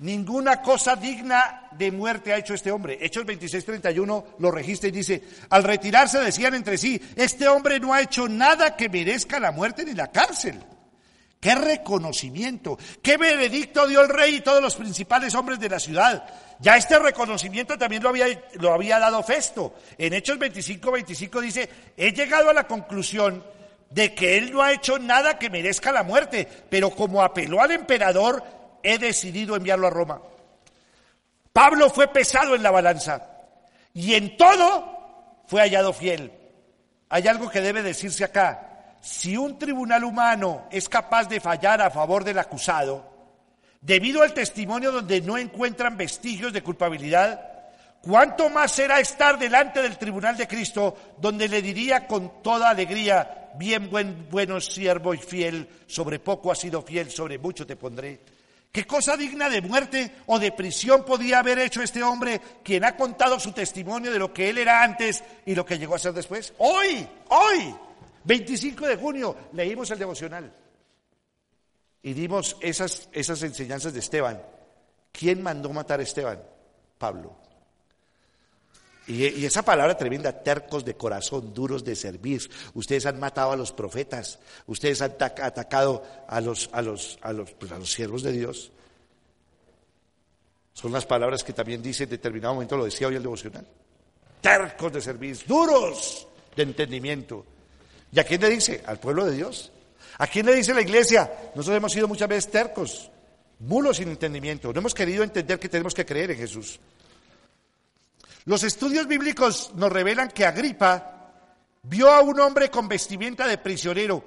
Ninguna cosa digna de muerte ha hecho este hombre. Hechos 26:31 lo registra y dice, al retirarse decían entre sí, este hombre no ha hecho nada que merezca la muerte ni la cárcel. Qué reconocimiento, qué veredicto dio el rey y todos los principales hombres de la ciudad. Ya este reconocimiento también lo había, lo había dado Festo. En Hechos 25:25 dice, he llegado a la conclusión de que él no ha hecho nada que merezca la muerte, pero como apeló al emperador, he decidido enviarlo a Roma. Pablo fue pesado en la balanza y en todo fue hallado fiel. Hay algo que debe decirse acá. Si un tribunal humano es capaz de fallar a favor del acusado, debido al testimonio donde no encuentran vestigios de culpabilidad, ¿cuánto más será estar delante del tribunal de Cristo, donde le diría con toda alegría, bien buen, bueno siervo y fiel, sobre poco has sido fiel, sobre mucho te pondré. ¿Qué cosa digna de muerte o de prisión podía haber hecho este hombre quien ha contado su testimonio de lo que él era antes y lo que llegó a ser después? Hoy, hoy, 25 de junio, leímos el devocional y dimos esas, esas enseñanzas de Esteban. ¿Quién mandó matar a Esteban? Pablo. Y, esa palabra tremenda, tercos de corazón, duros de servir. Ustedes han matado a los profetas, ustedes han atacado a los, a los, a los, pues, a los siervos de Dios. Son las palabras que también dice en determinado momento, lo decía hoy el devocional. Tercos de servir, duros de entendimiento. ¿Y a quién le dice? Al pueblo de Dios. ¿A quién le dice la iglesia? Nosotros hemos sido muchas veces tercos, mulos sin entendimiento. No hemos querido entender que tenemos que creer en Jesús. Los estudios bíblicos nos revelan que Agripa vio a un hombre con vestimenta de prisionero,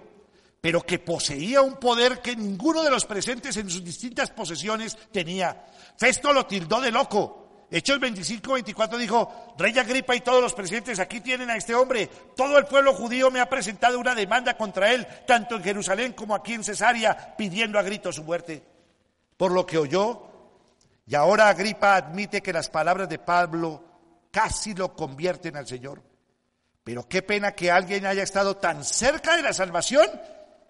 pero que poseía un poder que ninguno de los presentes en sus distintas posesiones tenía. Festo lo tildó de loco. Hechos 25, 24 dijo, Rey Agripa y todos los presentes aquí tienen a este hombre. Todo el pueblo judío me ha presentado una demanda contra él, tanto en Jerusalén como aquí en Cesarea, pidiendo a grito su muerte. Por lo que oyó, y ahora Agripa admite que las palabras de Pablo casi lo convierten al Señor. Pero qué pena que alguien haya estado tan cerca de la salvación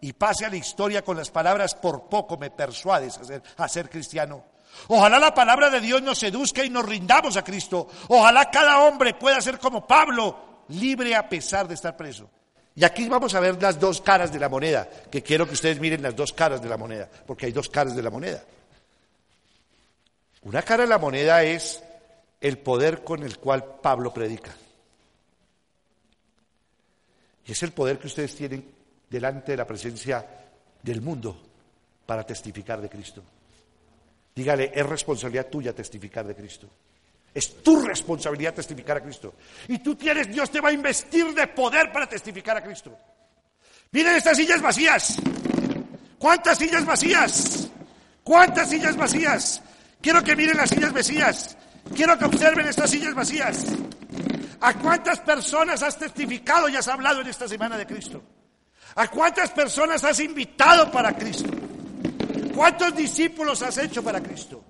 y pase a la historia con las palabras, por poco me persuades a ser, a ser cristiano. Ojalá la palabra de Dios nos seduzca y nos rindamos a Cristo. Ojalá cada hombre pueda ser como Pablo, libre a pesar de estar preso. Y aquí vamos a ver las dos caras de la moneda, que quiero que ustedes miren las dos caras de la moneda, porque hay dos caras de la moneda. Una cara de la moneda es el poder con el cual Pablo predica. Y es el poder que ustedes tienen delante de la presencia del mundo para testificar de Cristo. Dígale, es responsabilidad tuya testificar de Cristo. Es tu responsabilidad testificar a Cristo. Y tú tienes, Dios te va a investir de poder para testificar a Cristo. Miren estas sillas vacías. ¿Cuántas sillas vacías? ¿Cuántas sillas vacías? Quiero que miren las sillas vacías. Quiero que observen estas sillas vacías. ¿A cuántas personas has testificado y has hablado en esta semana de Cristo? ¿A cuántas personas has invitado para Cristo? ¿Cuántos discípulos has hecho para Cristo?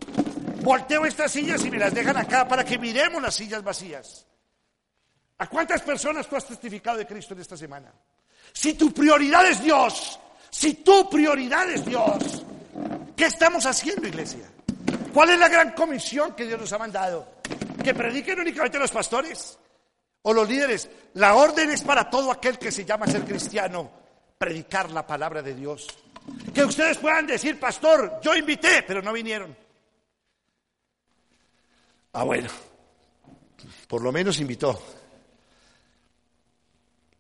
Volteo estas sillas y me las dejan acá para que miremos las sillas vacías. ¿A cuántas personas tú has testificado de Cristo en esta semana? Si tu prioridad es Dios, si tu prioridad es Dios, ¿qué estamos haciendo, iglesia? ¿Cuál es la gran comisión que Dios nos ha mandado? ¿Que prediquen únicamente los pastores o los líderes? La orden es para todo aquel que se llama ser cristiano, predicar la palabra de Dios. Que ustedes puedan decir, pastor, yo invité, pero no vinieron. Ah, bueno, por lo menos invitó.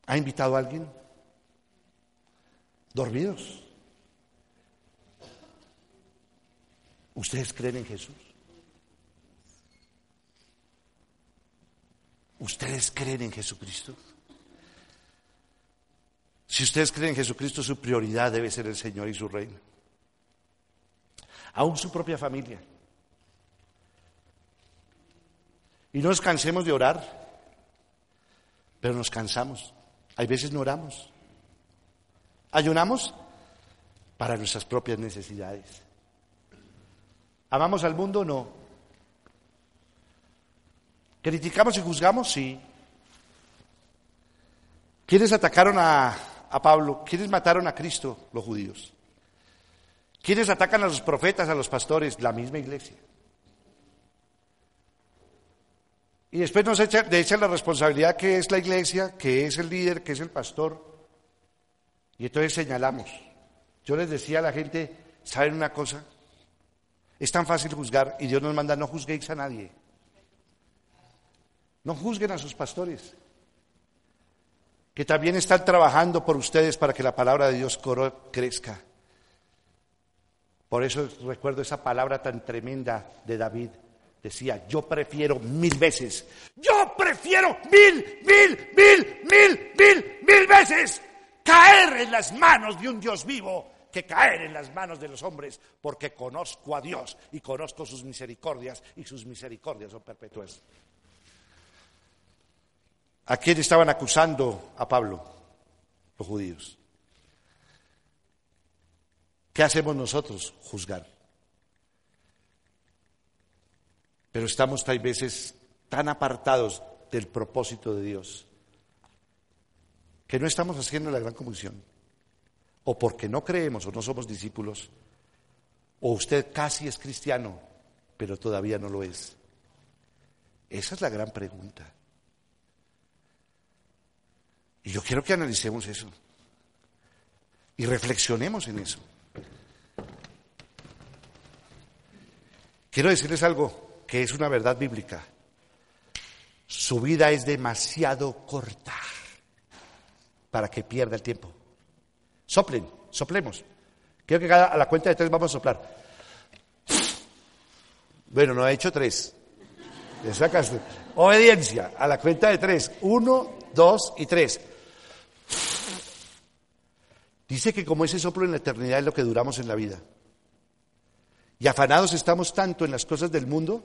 ¿Ha invitado a alguien? dormidos. ¿Ustedes creen en Jesús? ¿Ustedes creen en Jesucristo? Si ustedes creen en Jesucristo, su prioridad debe ser el Señor y su reino. Aún su propia familia. Y no nos cansemos de orar, pero nos cansamos. Hay veces no oramos. Ayunamos para nuestras propias necesidades. ¿Amamos al mundo? No. ¿Criticamos y juzgamos? Sí. ¿Quiénes atacaron a, a Pablo? ¿Quiénes mataron a Cristo? Los judíos. ¿Quiénes atacan a los profetas, a los pastores? La misma iglesia. Y después nos echan, de echan la responsabilidad que es la iglesia, que es el líder, que es el pastor. Y entonces señalamos. Yo les decía a la gente, ¿saben una cosa? Es tan fácil juzgar y Dios nos manda, no juzguéis a nadie. No juzguen a sus pastores, que también están trabajando por ustedes para que la palabra de Dios crezca. Por eso recuerdo esa palabra tan tremenda de David. Decía, yo prefiero mil veces, yo prefiero mil, mil, mil, mil, mil, mil veces caer en las manos de un Dios vivo que caer en las manos de los hombres, porque conozco a Dios y conozco sus misericordias y sus misericordias son perpetuas. ¿A quién estaban acusando a Pablo? Los judíos. ¿Qué hacemos nosotros? Juzgar. Pero estamos tal veces tan apartados del propósito de Dios que no estamos haciendo la gran comisión o porque no creemos o no somos discípulos, o usted casi es cristiano, pero todavía no lo es. Esa es la gran pregunta. Y yo quiero que analicemos eso y reflexionemos en eso. Quiero decirles algo que es una verdad bíblica. Su vida es demasiado corta para que pierda el tiempo. Soplen, soplemos. Quiero que a la cuenta de tres vamos a soplar. Bueno, no ha hecho tres. Le sacas obediencia a la cuenta de tres. Uno, dos y tres. Dice que como ese soplo en la eternidad es lo que duramos en la vida. Y afanados estamos tanto en las cosas del mundo,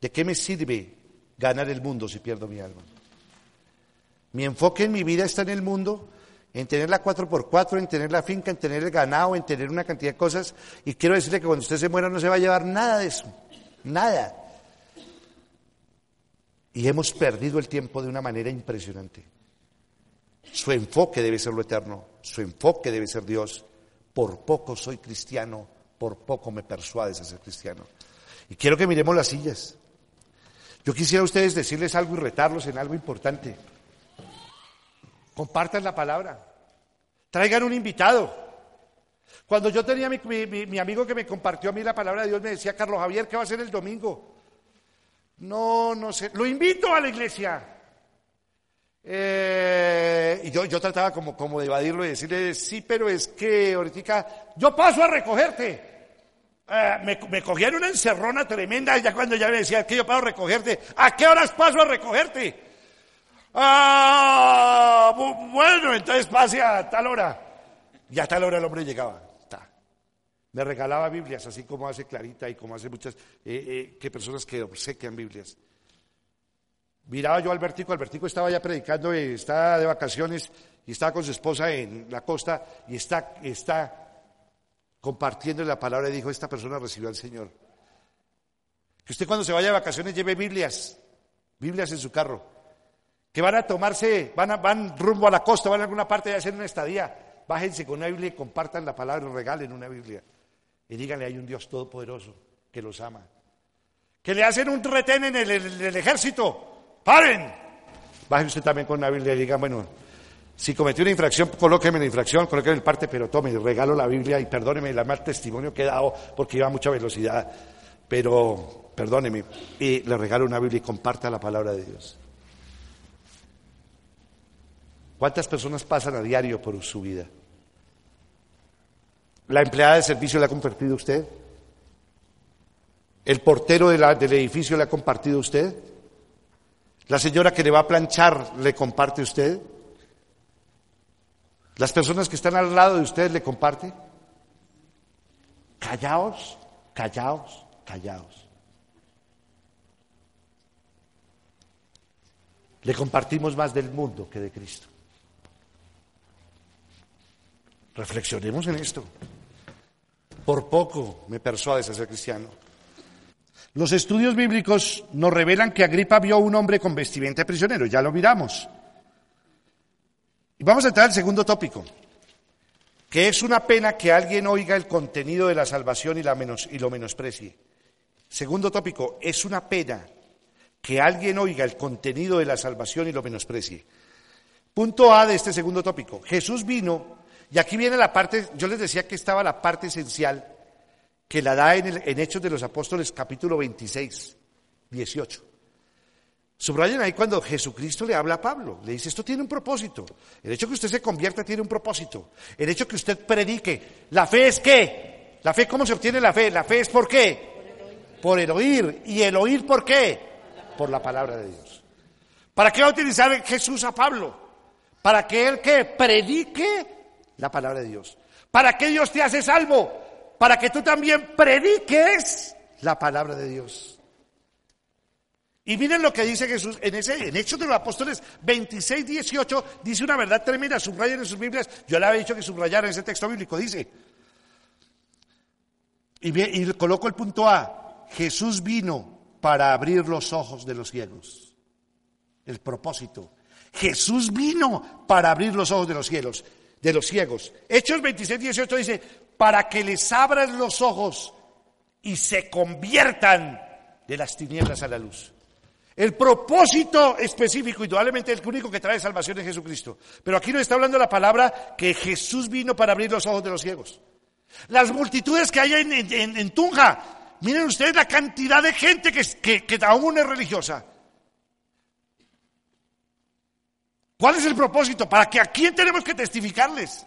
¿de qué me sirve ganar el mundo si pierdo mi alma? Mi enfoque en mi vida está en el mundo en tener la 4x4, en tener la finca, en tener el ganado, en tener una cantidad de cosas. Y quiero decirle que cuando usted se muera no se va a llevar nada de eso, nada. Y hemos perdido el tiempo de una manera impresionante. Su enfoque debe ser lo eterno, su enfoque debe ser Dios. Por poco soy cristiano, por poco me persuades a ser cristiano. Y quiero que miremos las sillas. Yo quisiera a ustedes decirles algo y retarlos en algo importante. Compartan la palabra. Traigan un invitado. Cuando yo tenía mi, mi, amigo que me compartió a mí la palabra de Dios, me decía, Carlos Javier, ¿qué va a hacer el domingo? No, no sé. Lo invito a la iglesia. Eh, y yo, yo trataba como, como de evadirlo y decirle, sí, pero es que ahorita yo paso a recogerte. Eh, me, me cogían una encerrona tremenda ya cuando ya me decía que yo paso a recogerte. ¿A qué horas paso a recogerte? Ah, bueno, entonces pase a tal hora. Y a tal hora el hombre llegaba. Me regalaba Biblias, así como hace Clarita y como hace muchas eh, eh, que personas que obsequian Biblias. Miraba yo al Albertico, Albertico estaba ya predicando, eh, está de vacaciones y estaba con su esposa en la costa y está, está compartiendo la palabra y dijo, esta persona recibió al Señor. Que usted cuando se vaya de vacaciones lleve Biblias, Biblias en su carro que van a tomarse, van, a, van rumbo a la costa, van a alguna parte de hacer una estadía, bájense con una Biblia y compartan la palabra regalen una Biblia. Y díganle, hay un Dios todopoderoso que los ama. Que le hacen un retén en el, ejército, paren. Bájense también con una Biblia y digan, bueno, si cometí una infracción, colóqueme la infracción, colóqueme el parte, pero tome, regalo la Biblia y perdóneme el mal testimonio que he dado porque iba a mucha velocidad. Pero perdóneme y le regalo una Biblia y comparta la palabra de Dios. ¿Cuántas personas pasan a diario por su vida? ¿La empleada de servicio le ha compartido usted? ¿El portero del edificio le ha compartido usted? ¿La señora que le va a planchar le comparte usted? ¿Las personas que están al lado de usted le comparte? Callaos, callaos, callaos. Le compartimos más del mundo que de Cristo. Reflexionemos en esto. Por poco me persuades a ser cristiano. Los estudios bíblicos nos revelan que Agripa vio a un hombre con vestimenta de prisionero, ya lo miramos. Y vamos a entrar al segundo tópico, que es una pena que alguien oiga el contenido de la salvación y, la menos, y lo menosprecie. Segundo tópico, es una pena que alguien oiga el contenido de la salvación y lo menosprecie. Punto A de este segundo tópico. Jesús vino, y aquí viene la parte, yo les decía que estaba la parte esencial que la da en, en Hechos de los Apóstoles capítulo 26, 18. Subrayen ahí cuando Jesucristo le habla a Pablo, le dice, esto tiene un propósito. El hecho que usted se convierta tiene un propósito. El hecho que usted predique. ¿La fe es qué? ¿La fe cómo se obtiene la fe? La fe es por qué? Por el oír. ¿Y el oír por qué? Por la palabra de Dios. ¿Para qué va a utilizar Jesús a Pablo? Para que él que predique la palabra de Dios. ¿Para qué Dios te hace salvo? Para que tú también prediques la palabra de Dios. Y miren lo que dice Jesús en ese en Hechos de los Apóstoles 26, 18, dice una verdad tremenda, subrayen en sus Biblias. Yo le había dicho que subrayara ese texto bíblico, dice. Y, y coloco el punto A. Jesús vino para abrir los ojos de los ciegos. El propósito. Jesús vino para abrir los ojos de los cielos, de los ciegos. Hechos 26, 18 dice, para que les abran los ojos y se conviertan de las tinieblas a la luz. El propósito específico, indudablemente el único que trae salvación es Jesucristo. Pero aquí nos está hablando la palabra que Jesús vino para abrir los ojos de los ciegos. Las multitudes que hay en, Tunja, miren ustedes la cantidad de gente que, que aún es religiosa. ¿Cuál es el propósito? ¿Para que a quién tenemos que testificarles?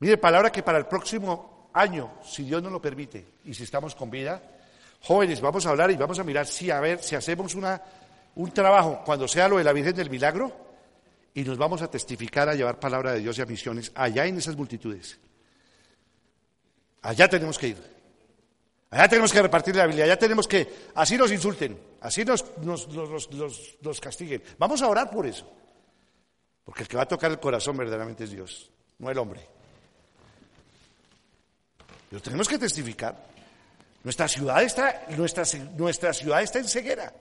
Mire, palabra que para el próximo año, si Dios nos lo permite, y si estamos con vida, Jóvenes, vamos a hablar y vamos a mirar si a ver si hacemos una, un trabajo cuando sea lo de la Virgen del Milagro y nos vamos a testificar a llevar palabra de Dios y a misiones allá en esas multitudes. Allá tenemos que ir. Allá tenemos que repartir la Biblia, allá tenemos que, así nos insulten, así nos, nos, castiguen. Vamos a orar por eso. Porque el que va a tocar el corazón verdaderamente es Dios, no el hombre. Pero tenemos que testificar. Nuestra ciudad está, nuestra, nuestra ciudad está en ceguera.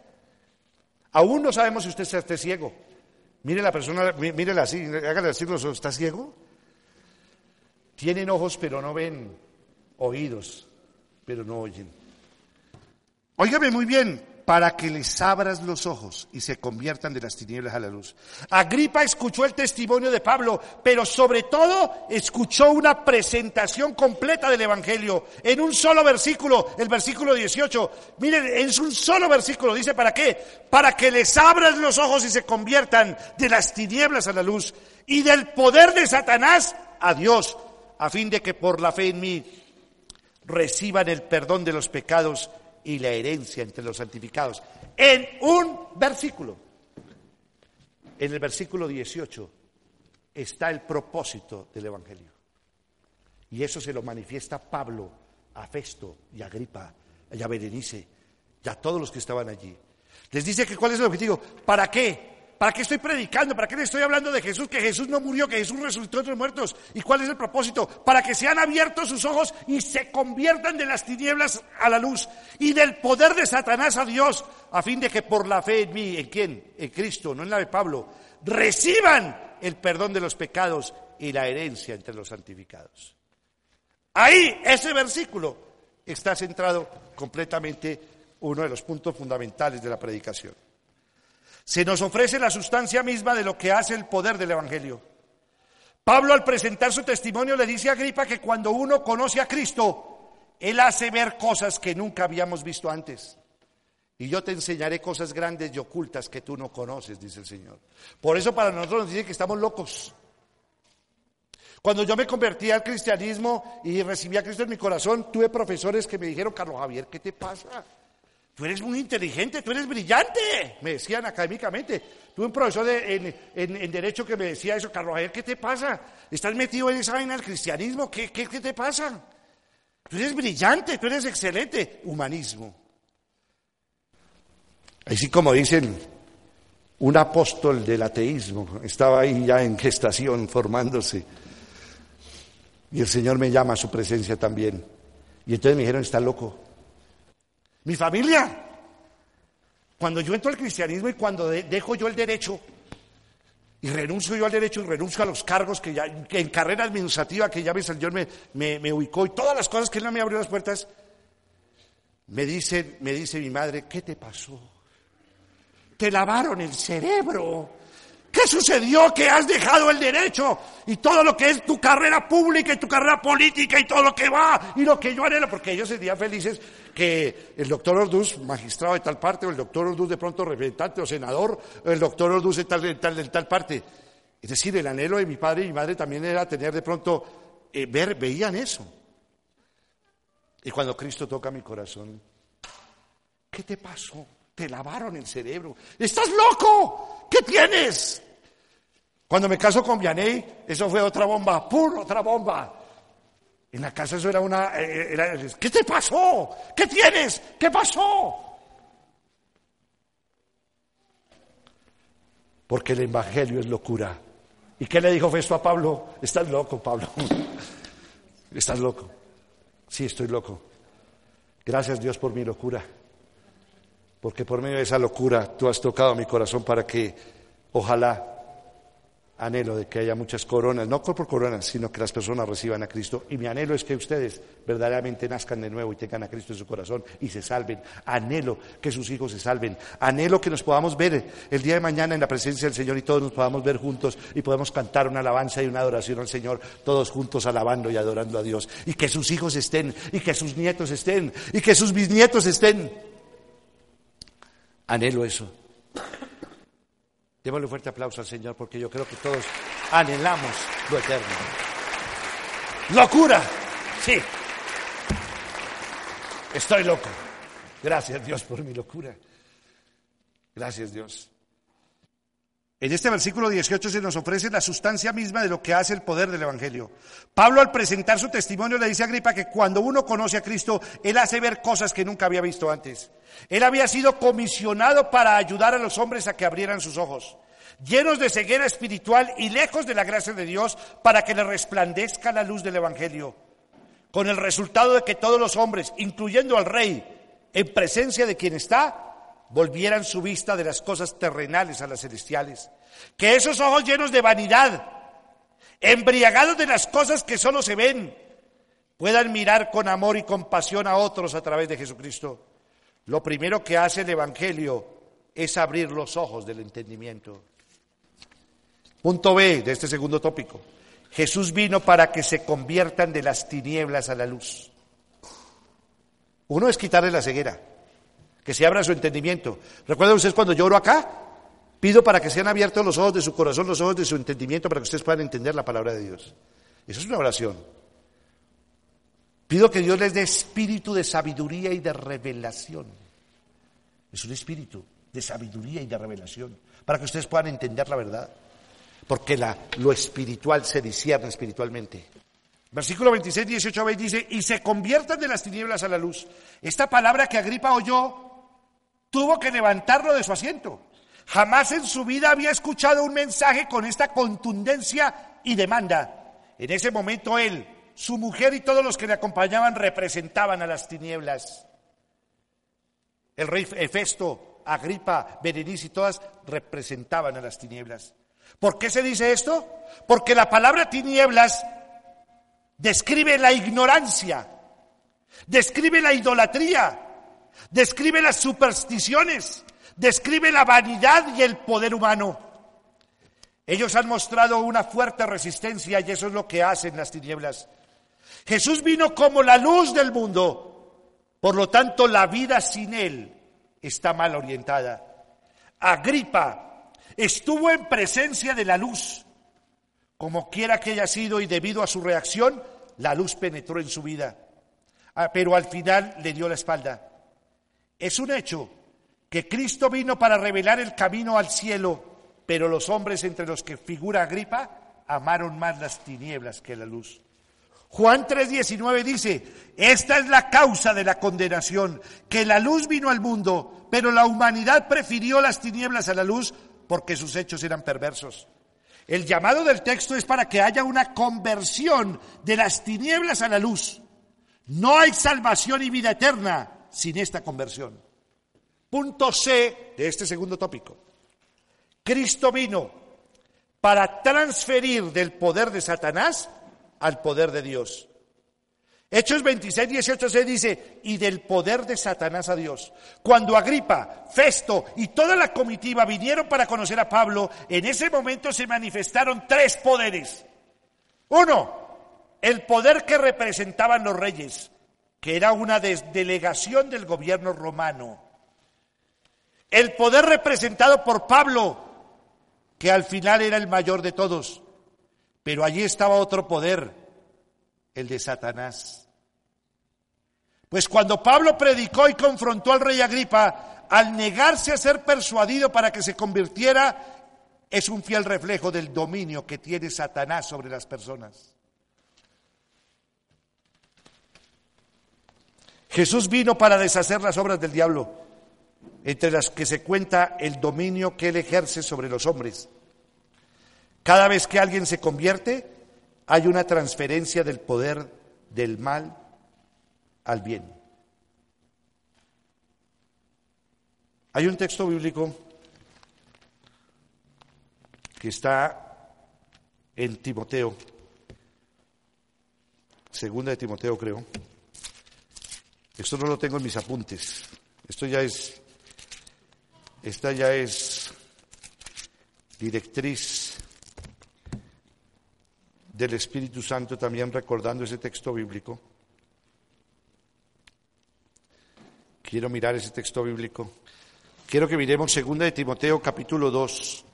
Aún no sabemos si usted está ciego. Mire la persona, mírela así, hágale los ¿está ciego? Tienen ojos pero no ven, oídos pero no oyen. Óigame muy bien, para que les abras los ojos y se conviertan de las tinieblas a la luz. Agripa escuchó el testimonio de Pablo, pero sobre todo escuchó una presentación completa del Evangelio en un solo versículo, el versículo 18. Miren, es un solo versículo, dice, ¿para qué? Para que les abras los ojos y se conviertan de las tinieblas a la luz y del poder de Satanás a Dios, a fin de que por la fe en mí reciban el perdón de los pecados y la herencia entre los santificados. En un versículo. En el versículo 18 está el propósito del Evangelio. Y eso se lo manifiesta Pablo a Festo y a Agripa y a Berenice y a todos los que estaban allí. Les dice que cuál es el objetivo. ¿Para qué? ¿Para qué estoy predicando? ¿Para qué le estoy hablando de Jesús? Que Jesús no murió, que Jesús resucitó entre los muertos. ¿Y cuál es el propósito? Para que sean abiertos sus ojos y se conviertan de las tinieblas a la luz y del poder de Satanás a Dios, a fin de que por la fe en mí, ¿en quién? En Cristo, no en la de Pablo, reciban el perdón de los pecados y la herencia entre los santificados. Ahí, ese versículo está centrado completamente uno de los puntos fundamentales de la predicación. Se nos ofrece la sustancia misma de lo que hace el poder del Evangelio. Pablo al presentar su testimonio le dice a Agripa que cuando uno conoce a Cristo, Él hace ver cosas que nunca habíamos visto antes. Y yo te enseñaré cosas grandes y ocultas que tú no conoces, dice el Señor. Por eso para nosotros nos dice que estamos locos. Cuando yo me convertí al cristianismo y recibí a Cristo en mi corazón, tuve profesores que me dijeron, Carlos Javier, ¿qué te pasa? Tú eres muy inteligente, tú eres brillante, me decían académicamente. Tuve un profesor en, Derecho que me decía eso, Carlos Javier, ¿qué te pasa? ¿Estás metido en esa vaina del cristianismo? ¿Qué, qué, qué te pasa? Tú eres brillante, tú eres excelente. Humanismo. Así como dicen, un apóstol del ateísmo estaba ahí ya en gestación formándose. Y el Señor me llama a su presencia también. Y entonces me dijeron, está loco. Mi familia. Cuando yo entro al cristianismo y cuando dejo yo el derecho, y renuncio yo al derecho y renuncio a los cargos que ya, en carrera administrativa que ya me, el Señor me, me, ubicó y todas las cosas que Él no me abrió las puertas, me dice, me dice mi madre, ¿qué te pasó? Te lavaron el cerebro. ¿Qué sucedió? Que has dejado el derecho y todo lo que es tu carrera pública y tu carrera política y todo lo que va y lo que yo anhelo, porque ellos serían felices que el doctor Orduz, magistrado de tal parte, o el doctor Orduz de pronto representante o senador, o el doctor Orduz de tal, de tal, de tal parte. Es decir, el anhelo de mi padre y mi madre también era tener de pronto, eh, ver, veían eso. Y cuando Cristo toca mi corazón, ¿qué te pasó? Te lavaron el cerebro. ¿Estás loco? ¿Qué tienes? Cuando me caso con Vianey, eso fue otra bomba, puro otra bomba. En la casa eso era una... Eh, ¿Qué te pasó? ¿Qué tienes? ¿Qué pasó? Porque el Evangelio es locura. ¿Y qué le dijo Festo a Pablo? Estás loco, Pablo. Estás loco. Sí, estoy loco. Gracias Dios por mi locura. Porque por medio de esa locura tú has tocado mi corazón para que ojalá anhelo de que haya muchas coronas, no por coronas, sino que las personas reciban a Cristo. Y mi anhelo es que ustedes verdaderamente nazcan de nuevo y tengan a Cristo en su corazón y se salven. Anhelo que sus hijos se salven. Anhelo que nos podamos ver el día de mañana en la presencia del Señor y todos nos podamos ver juntos y podamos cantar una alabanza y una adoración al Señor, todos juntos alabando y adorando a Dios. Y que sus hijos estén, y que sus nietos estén, y que sus bisnietos estén. Anhelo eso. Démosle un fuerte aplauso al Señor porque yo creo que todos anhelamos lo eterno. ¡Locura! Sí. Estoy loco. Gracias Dios por mi locura. Gracias Dios. En este versículo 18 se nos ofrece la sustancia misma de lo que hace el poder del Evangelio. Pablo al presentar su testimonio le dice a Agripa que cuando uno conoce a Cristo, él hace ver cosas que nunca había visto antes. Él había sido comisionado para ayudar a los hombres a que abrieran sus ojos, llenos de ceguera espiritual y lejos de la gracia de Dios, para que le resplandezca la luz del Evangelio, con el resultado de que todos los hombres, incluyendo al rey, en presencia de quien está, volvieran su vista de las cosas terrenales a las celestiales. Que esos ojos llenos de vanidad, embriagados de las cosas que solo se ven, puedan mirar con amor y compasión a otros a través de Jesucristo. Lo primero que hace el Evangelio es abrir los ojos del entendimiento. Punto B de este segundo tópico. Jesús vino para que se conviertan de las tinieblas a la luz. Uno es quitarle la ceguera, que se abra su entendimiento. ¿Recuerdan ustedes cuando yo oro acá? Pido para que sean abiertos los ojos de su corazón, los ojos de su entendimiento, para que ustedes puedan entender la palabra de Dios. Eso es una oración. Pido que Dios les dé espíritu de sabiduría y de revelación. Es un espíritu de sabiduría y de revelación, para que ustedes puedan entender la verdad. Porque lo espiritual se discierne espiritualmente. Versículo 26, 18 20 dice, y se conviertan de las tinieblas a la luz. Esta palabra que Agripa oyó, tuvo que levantarlo de su asiento. Jamás en su vida había escuchado un mensaje con esta contundencia y demanda. En ese momento él, su mujer y todos los que le acompañaban representaban a las tinieblas. El rey Hefesto, Agripa, Berenice y todas representaban a las tinieblas. ¿Por qué se dice esto? Porque la palabra tinieblas describe la ignorancia, describe la idolatría, describe las supersticiones, describe la vanidad y el poder humano. Ellos han mostrado una fuerte resistencia y eso es lo que hacen las tinieblas. Jesús vino como la luz del mundo, por lo tanto la vida sin Él está mal orientada. Agripa estuvo en presencia de la luz Como quiera que haya sido y debido a su reacción, la luz penetró en su vida, ah, pero al final le dio la espalda. Es un hecho que Cristo vino para revelar el camino al cielo, pero los hombres entre los que figura Agripa amaron más las tinieblas que la luz. Juan 3:19 dice, esta es la causa de la condenación, que la luz vino al mundo, pero la humanidad prefirió las tinieblas a la luz porque sus hechos eran perversos. El llamado del texto es para que haya una conversión de las tinieblas a la luz. No hay salvación y vida eterna sin esta conversión. Punto C de este segundo tópico. Cristo vino para transferir del poder de Satanás al poder de Dios. Hechos 26, 18 se dice, y del poder de Satanás a Dios. Cuando Agripa, Festo y toda la comitiva vinieron para conocer a Pablo, en ese momento se manifestaron tres poderes. Uno, el poder que representaban los reyes, que era una delegación del gobierno romano. El poder representado por Pablo, que al final era el mayor de todos. Pero allí estaba otro poder, el de Satanás. Pues cuando Pablo predicó y confrontó al rey Agripa, al negarse a ser persuadido para que se convirtiera, es un fiel reflejo del dominio que tiene Satanás sobre las personas. Jesús vino para deshacer las obras del diablo, entre las que se cuenta el dominio que él ejerce sobre los hombres. Cada vez que alguien se convierte, hay una transferencia del poder del mal al bien. Hay un texto bíblico que está en Timoteo, segunda de Timoteo creo. Esto no lo tengo en mis apuntes. Esto ya es, esta ya es directriz del Espíritu Santo también recordando ese texto bíblico. Quiero mirar ese texto bíblico. Quiero que miremos 2 de Timoteo capítulo 2.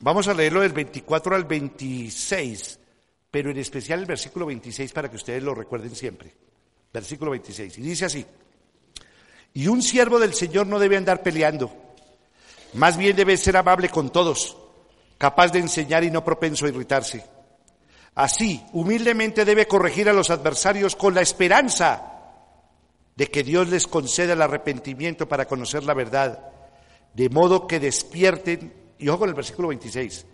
Vamos a leerlo del 24 al 26, pero en especial el versículo 26 para que ustedes lo recuerden siempre. Versículo 26. Y dice así, y un siervo del Señor no debe andar peleando, más bien debe ser amable con todos, capaz de enseñar y no propenso a irritarse Así, humildemente debe corregir a los adversarios con la esperanza de que Dios les conceda el arrepentimiento para conocer la verdad, de modo que despierten, y ojo con el versículo 26,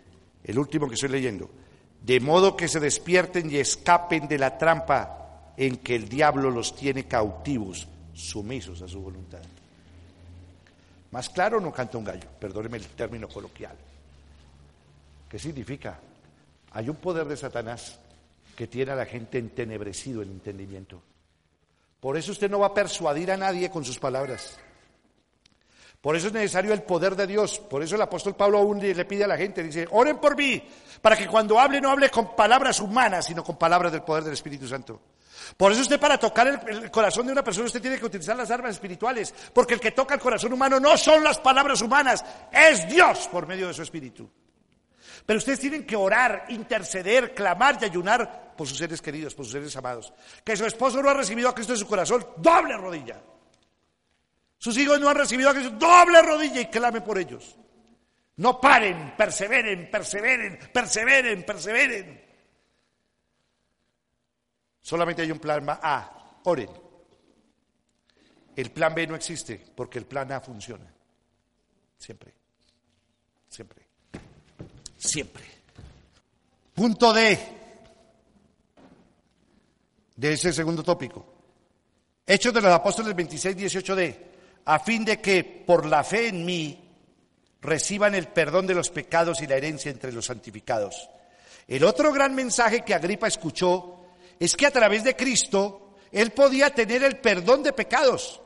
el último que estoy leyendo, de modo que se despierten y escapen de la trampa en que el diablo los tiene cautivos, sumisos a su voluntad. Más claro no canta un gallo, perdóneme el término coloquial. ¿Qué significa? Hay un poder de Satanás que tiene a la gente entenebrecido el entendimiento. Por eso usted no va a persuadir a nadie con sus palabras. Por eso es necesario el poder de Dios. Por eso el apóstol Pablo aún le pide a la gente, dice, oren por mí, para que cuando hable no hable con palabras humanas, sino con palabras del poder del Espíritu Santo. Por eso usted para tocar el, corazón de una persona usted tiene que utilizar las armas espirituales, porque el que toca el corazón humano no son las palabras humanas, es Dios por medio de su Espíritu. Pero ustedes tienen que orar, interceder, clamar y ayunar por sus seres queridos, por sus seres amados. Que su esposo no ha recibido a Cristo en su corazón, doble rodilla. Sus hijos no han recibido a Cristo, doble rodilla y clame por ellos. No paren, perseveren, perseveren, perseveren, perseveren. Solamente hay un plan A, oren. El plan B no existe porque el plan A funciona. Siempre, siempre siempre. Punto D de ese segundo tópico. Hechos de los Apóstoles 26, 18d, a fin de que por la fe en mí reciban el perdón de los pecados y la herencia entre los santificados. El otro gran mensaje que Agripa escuchó es que a través de Cristo él podía tener el perdón de pecados.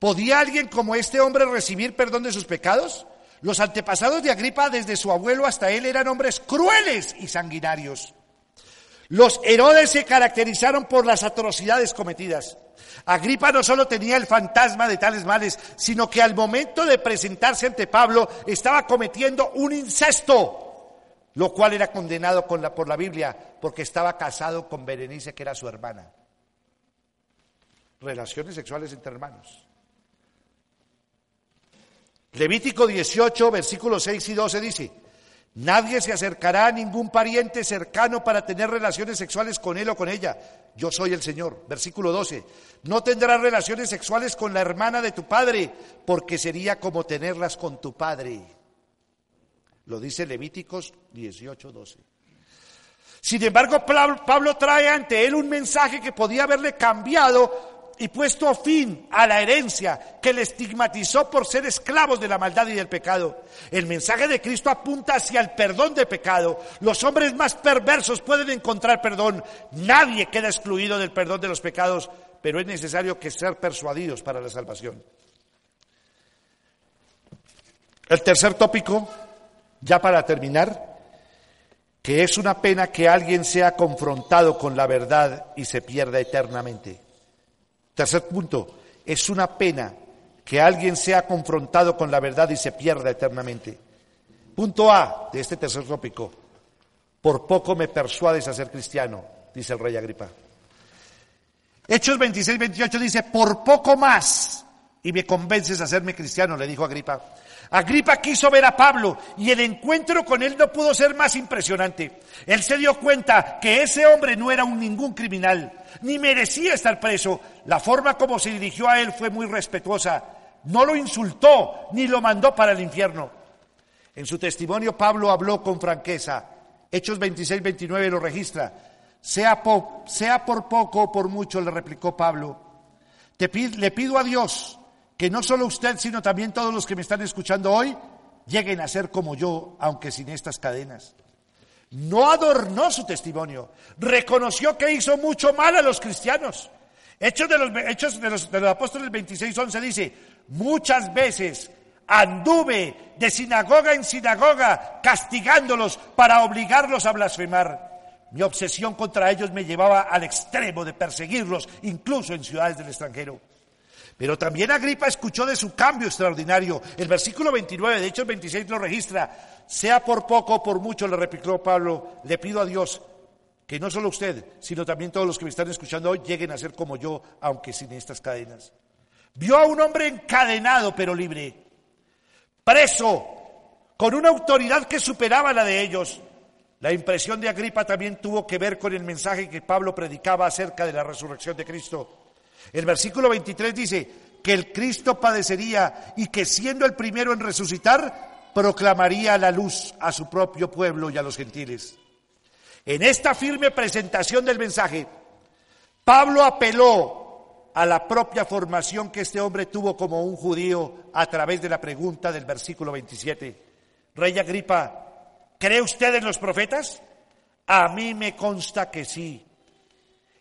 ¿Podía alguien como este hombre recibir perdón de sus pecados? Los antepasados de Agripa, desde su abuelo hasta él, eran hombres crueles y sanguinarios. Los Herodes se caracterizaron por las atrocidades cometidas. Agripa no solo tenía el fantasma de tales males, sino que al momento de presentarse ante Pablo estaba cometiendo un incesto. Lo cual era condenado por la Biblia porque estaba casado con Berenice, que era su hermana. Relaciones sexuales entre hermanos. Levítico 18, versículos 6 y 12 dice, Nadie se acercará a ningún pariente cercano para tener relaciones sexuales con él o con ella. Yo soy el Señor. Versículo 12. No tendrás relaciones sexuales con la hermana de tu padre, porque sería como tenerlas con tu padre. Lo dice Levíticos 18, 12. Sin embargo, Pablo trae ante él un mensaje que podía haberle cambiado y puesto fin a la herencia que le estigmatizó por ser esclavos de la maldad y del pecado. El mensaje de Cristo apunta hacia el perdón de pecado. Los hombres más perversos pueden encontrar perdón. Nadie queda excluido del perdón de los pecados, pero es necesario que ser persuadidos para la salvación. El tercer tópico, ya para terminar, que es una pena que alguien sea confrontado con la verdad y se pierda eternamente. Tercer punto, es una pena que alguien sea confrontado con la verdad y se pierda eternamente. Punto A de este tercer tópico, por poco me persuades a ser cristiano, dice el rey Agripa. Hechos 26, 28 dice, por poco más y me convences a hacerme cristiano, le dijo Agripa. Agripa quiso ver a Pablo y el encuentro con él no pudo ser más impresionante. Él se dio cuenta que ese hombre no era un ningún criminal, ni merecía estar preso. La forma como se dirigió a él fue muy respetuosa. No lo insultó ni lo mandó para el infierno. En su testimonio Pablo habló con franqueza. Hechos 26, 29 lo registra. Sea, sea por poco o por mucho, le replicó Pablo. Te le pido a Dios que no solo usted, sino también todos los que me están escuchando hoy, lleguen a ser como yo, aunque sin estas cadenas. No adornó su testimonio, reconoció que hizo mucho mal a los cristianos. Hechos de los, Hechos de los, de los Apóstoles 26.11 dice, muchas veces anduve de sinagoga en sinagoga castigándolos para obligarlos a blasfemar. Mi obsesión contra ellos me llevaba al extremo de perseguirlos, incluso en ciudades del extranjero. Pero también Agripa escuchó de su cambio extraordinario. El versículo 29, de hecho el 26 lo registra. Sea por poco o por mucho, le replicó Pablo, le pido a Dios que no solo usted, sino también todos los que me están escuchando hoy lleguen a ser como yo, aunque sin estas cadenas. Vio a un hombre encadenado pero libre, preso, con una autoridad que superaba la de ellos. La impresión de Agripa también tuvo que ver con el mensaje que Pablo predicaba acerca de la resurrección de Cristo. El versículo 23 dice que el Cristo padecería y que siendo el primero en resucitar, proclamaría la luz a su propio pueblo y a los gentiles. En esta firme presentación del mensaje, Pablo apeló a la propia formación que este hombre tuvo como un judío a través de la pregunta del versículo 27. Rey Agripa, ¿cree usted en los profetas? A mí me consta que sí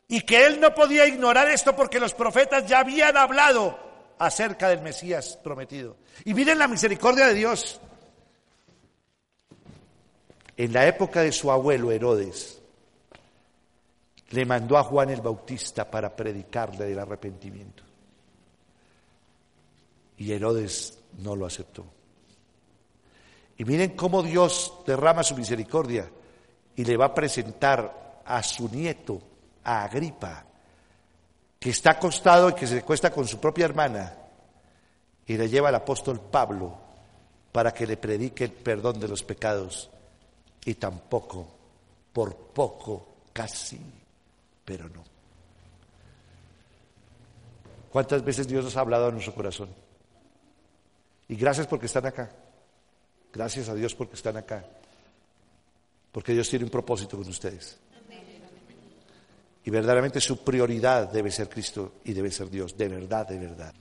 y que él no podía ignorar esto porque los profetas ya habían hablado acerca del Mesías prometido. Y miren la misericordia de Dios. En la época de su abuelo Herodes, le mandó a Juan el Bautista para predicarle del arrepentimiento. Y Herodes no lo aceptó. Y miren cómo Dios derrama su misericordia y le va a presentar a su nieto a Agripa, que está acostado y que se cuesta con su propia hermana, y le lleva al apóstol Pablo para que le predique el perdón de los pecados, y tampoco, por poco, casi, pero no. ¿Cuántas veces Dios nos ha hablado a nuestro corazón? Y gracias porque están acá. Gracias a Dios porque están acá. Porque Dios tiene un propósito con ustedes. Y verdaderamente su prioridad debe ser Cristo y debe ser Dios, de verdad, de verdad.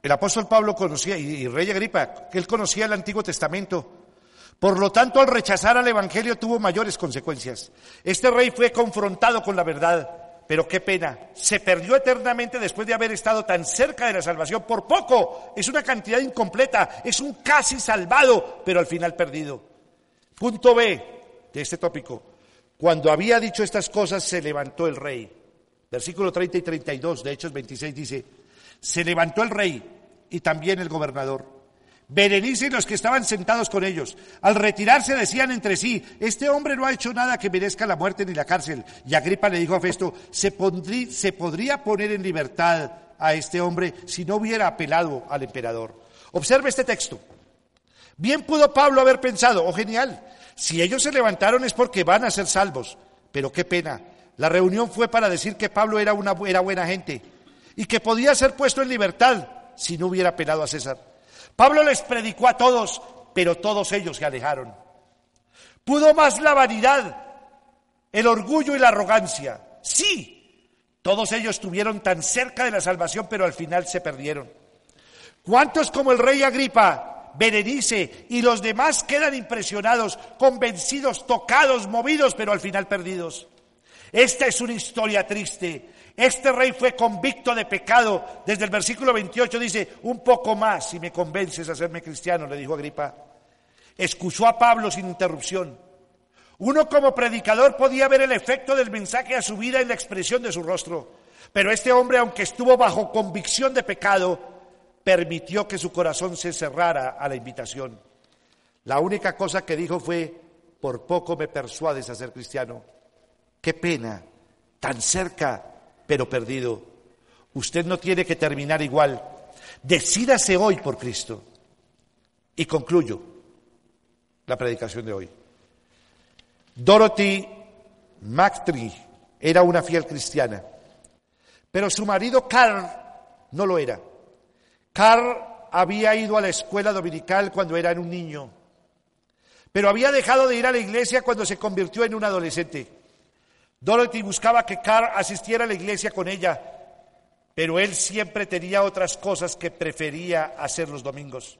El apóstol Pablo conocía, y, Rey Agripa, que él conocía el Antiguo Testamento. Por lo tanto, al rechazar al Evangelio tuvo mayores consecuencias. Este rey fue confrontado con la verdad, pero qué pena, se perdió eternamente después de haber estado tan cerca de la salvación. Por poco, es una cantidad incompleta, es un casi salvado, pero al final perdido. Punto B de este tópico. Cuando había dicho estas cosas, se levantó el rey. Versículo 30 y 32 de Hechos 26 dice, se levantó el rey y también el gobernador. Berenice y los que estaban sentados con ellos. Al retirarse decían entre sí, este hombre no ha hecho nada que merezca la muerte ni la cárcel. Y Agripa le dijo a Festo, se, se podría poner en libertad a este hombre si no hubiera apelado al emperador. Observe este texto. Bien pudo Pablo haber pensado, oh genial, si ellos se levantaron es porque van a ser salvos. Pero qué pena, la reunión fue para decir que Pablo era una era buena gente y que podía ser puesto en libertad si no hubiera apelado a César. Pablo les predicó a todos, pero todos ellos se alejaron. Pudo más la vanidad, el orgullo y la arrogancia. Sí, todos ellos estuvieron tan cerca de la salvación, pero al final se perdieron. ¿Cuántos como el rey Agripa, Berenice y los demás quedan impresionados, convencidos, tocados, movidos, pero al final perdidos? Esta es una historia triste este rey fue convicto de pecado. Desde el versículo 28 dice, un poco más si me convences a hacerme cristiano, le dijo Agripa. Escuchó a Pablo sin interrupción. Uno como predicador podía ver el efecto del mensaje a su vida en la expresión de su rostro. Pero este hombre, aunque estuvo bajo convicción de pecado, permitió que su corazón se cerrara a la invitación. La única cosa que dijo fue, por poco me persuades a ser cristiano. Qué pena, tan cerca pero perdido. Usted no tiene que terminar igual. Decídase hoy por Cristo. Y concluyo la predicación de hoy. Dorothy McTree era una fiel cristiana, pero su marido Carl no lo era. Carl había ido a la escuela dominical cuando era un niño, pero había dejado de ir a la iglesia cuando se convirtió en un adolescente. Dorothy buscaba que Carl asistiera a la iglesia con ella, pero él siempre tenía otras cosas que prefería hacer los domingos.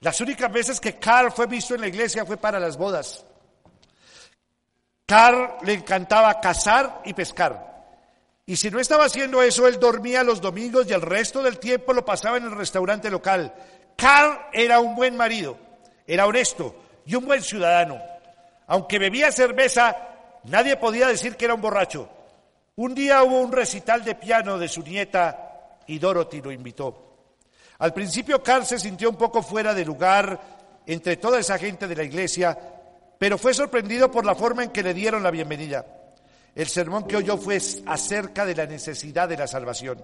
Las únicas veces que Carl fue visto en la iglesia fue para las bodas. Carl le encantaba cazar y pescar. Y si no estaba haciendo eso, él dormía los domingos y el resto del tiempo lo pasaba en el restaurante local. Carl era un buen marido, era honesto y un buen ciudadano. Aunque bebía cerveza, Nadie podía decir que era un borracho. Un día hubo un recital de piano de su nieta y Dorothy lo invitó. Al principio Carl se sintió un poco fuera de lugar entre toda esa gente de la iglesia, pero fue sorprendido por la forma en que le dieron la bienvenida. El sermón que oyó fue acerca de la necesidad de la salvación.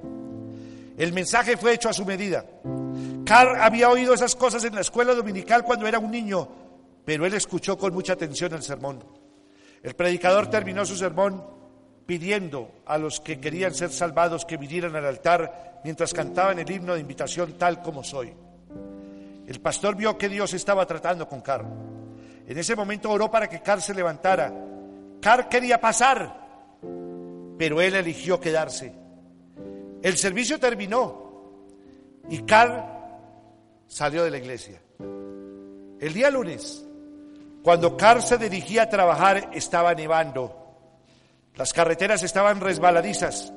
El mensaje fue hecho a su medida. Carl había oído esas cosas en la escuela dominical cuando era un niño, pero él escuchó con mucha atención el sermón. El predicador terminó su sermón pidiendo a los que querían ser salvados que vinieran al altar mientras cantaban el himno de invitación tal como soy. El pastor vio que Dios estaba tratando con Car. En ese momento oró para que Car se levantara. Car quería pasar, pero él eligió quedarse. El servicio terminó y Car salió de la iglesia. El día lunes, cuando Carl se dirigía a trabajar estaba nevando. Las carreteras estaban resbaladizas.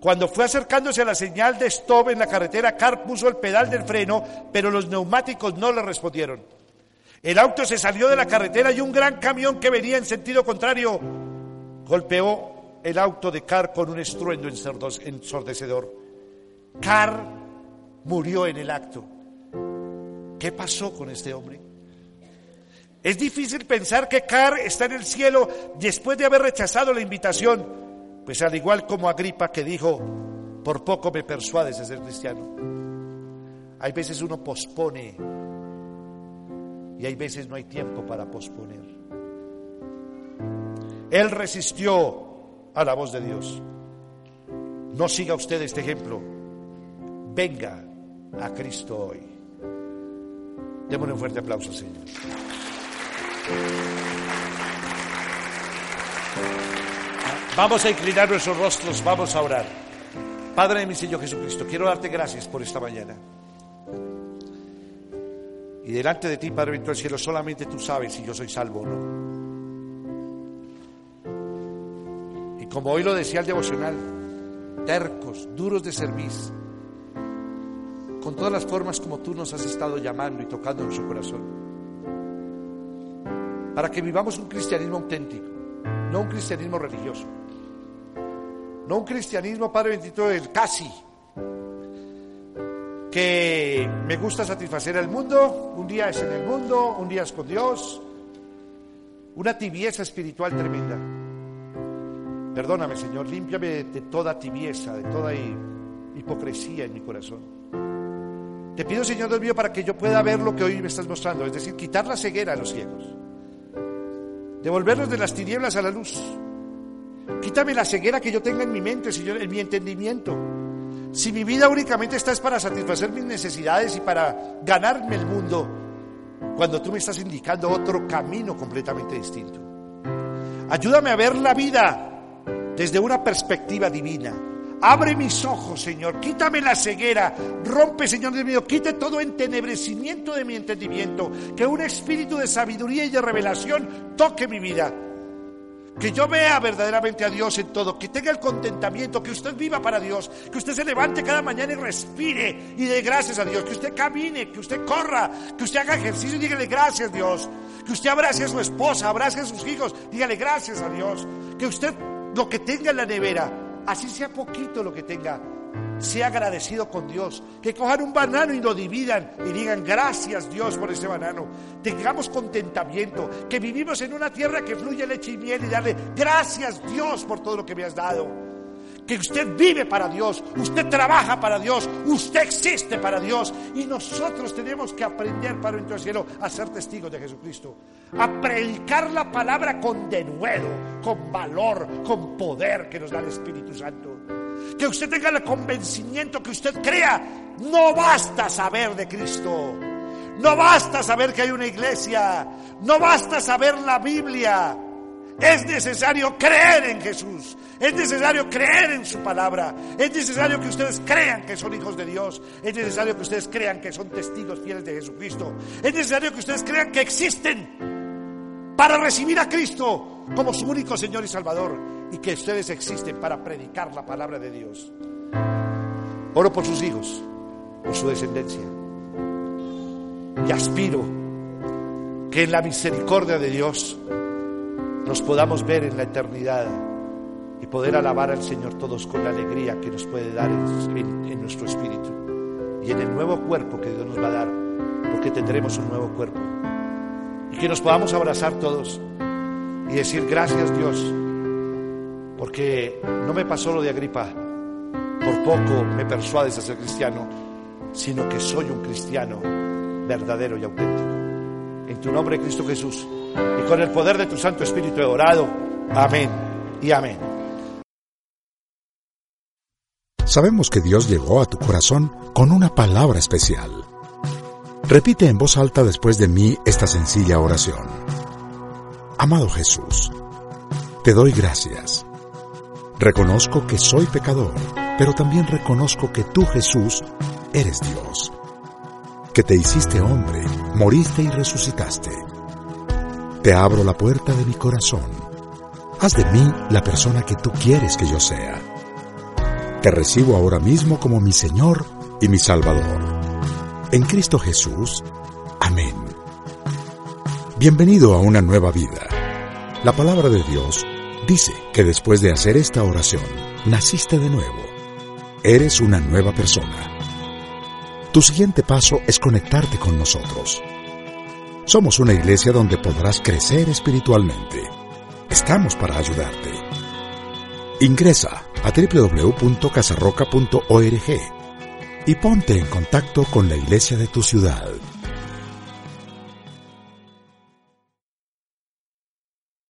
Cuando fue acercándose a la señal de stop en la carretera, Carl puso el pedal del freno, pero los neumáticos no le respondieron. El auto se salió de la carretera y un gran camión que venía en sentido contrario golpeó el auto de Carl con un estruendo ensordecedor. Carl murió en el acto. ¿Qué pasó con este hombre? Es difícil pensar que Car está en el cielo después de haber rechazado la invitación, pues al igual como Agripa que dijo, por poco me persuades de ser cristiano. Hay veces uno pospone y hay veces no hay tiempo para posponer. Él resistió a la voz de Dios. No siga usted este ejemplo. Venga a Cristo hoy. Démosle un fuerte aplauso, Señor. Vamos a inclinar nuestros rostros, vamos a orar. Padre de mi Señor Jesucristo, quiero darte gracias por esta mañana. Y delante de ti, Padre bendito del cielo, solamente tú sabes si yo soy salvo o no. Como hoy lo decía el devocional, tercos, duros de servir, con todas las formas como tú nos has estado llamando y tocando en su corazón para que vivamos un cristianismo auténtico, no un cristianismo religioso, no un cristianismo, Padre bendito, del casi, que me gusta satisfacer al mundo, un día es en el mundo, un día es con Dios, una tibieza espiritual tremenda. Perdóname, Señor, límpiame de toda tibieza, de toda hipocresía en mi corazón. Te pido, Señor Dios para que yo pueda ver lo que hoy me estás mostrando, es decir, quitar la ceguera a los ciegos, devolverlos de las tinieblas a la luz. Quítame la ceguera que yo tenga en mi mente, Señor, en mi entendimiento. Si mi vida únicamente está es para satisfacer mis necesidades y para ganarme el mundo, cuando tú me estás indicando otro camino completamente distinto. Ayúdame a ver la vida desde una perspectiva divina. Abre mis ojos, Señor. Quítame la ceguera. Rompe, Señor Dios mío. Quite todo entenebrecimiento de mi entendimiento. Que un espíritu de sabiduría y de revelación toque mi vida. Que yo vea verdaderamente a Dios en todo, que tenga el contentamiento, que usted viva para Dios, que usted se levante cada mañana y respire y dé gracias a Dios, que usted camine, que usted corra, que usted haga ejercicio y dígale gracias Dios, que usted abrace a su esposa, abrace a sus hijos, dígale gracias a Dios, que usted lo que tenga en la nevera, así sea poquito lo que tenga, sea agradecido con Dios. Que cojan un banano y lo dividan y digan gracias Dios por ese banano. Tengamos contentamiento, que vivimos en una tierra que fluye leche y miel y darle gracias Dios por todo lo que me has dado que usted vive para Dios, usted trabaja para Dios, usted existe para Dios y nosotros tenemos que aprender para nuestro cielo a ser testigos de Jesucristo, a predicar la palabra con denuedo, con valor, con poder que nos da el Espíritu Santo. Que usted tenga el convencimiento que usted crea, no basta saber de Cristo. No basta saber que hay una iglesia, no basta saber la Biblia, es necesario creer en Jesús. Es necesario creer en su palabra. Es necesario que ustedes crean que son hijos de Dios. Es necesario que ustedes crean que son testigos fieles de Jesucristo. Es necesario que ustedes crean que existen para recibir a Cristo como su único Señor y Salvador. Y que ustedes existen para predicar la palabra de Dios. Oro por sus hijos, por su descendencia. Y aspiro que en la misericordia de Dios nos podamos ver en la eternidad y poder alabar al Señor todos con la alegría que nos puede dar en, nuestro espíritu y en el nuevo cuerpo que Dios nos va a dar, porque tendremos un nuevo cuerpo. Y que nos podamos abrazar todos y decir gracias Dios, porque no me pasó lo de Agripa, por poco me persuades a ser cristiano, sino que soy un cristiano verdadero y auténtico. En tu nombre, Cristo Jesús y con el poder de tu Santo Espíritu he. Amén y amén. Sabemos que Dios llegó a tu corazón con una palabra especial. Repite en voz alta después de mí esta sencilla oración. Amado Jesús, te doy gracias. Reconozco que soy pecador, pero también reconozco que tú, Jesús, eres Dios. Que te hiciste hombre, moriste y resucitaste te abro la puerta de mi corazón. Haz de mí la persona que tú quieres que yo sea. Te recibo ahora mismo como mi Señor y mi Salvador. En Cristo Jesús. Amén. Bienvenido a una nueva vida. La palabra de Dios dice que después de hacer esta oración, naciste de nuevo. Eres una nueva persona. Tu siguiente paso es conectarte con nosotros. Somos una iglesia donde podrás crecer espiritualmente. Estamos para ayudarte. Ingresa a www.casarroca.org y ponte en contacto con la iglesia de tu ciudad.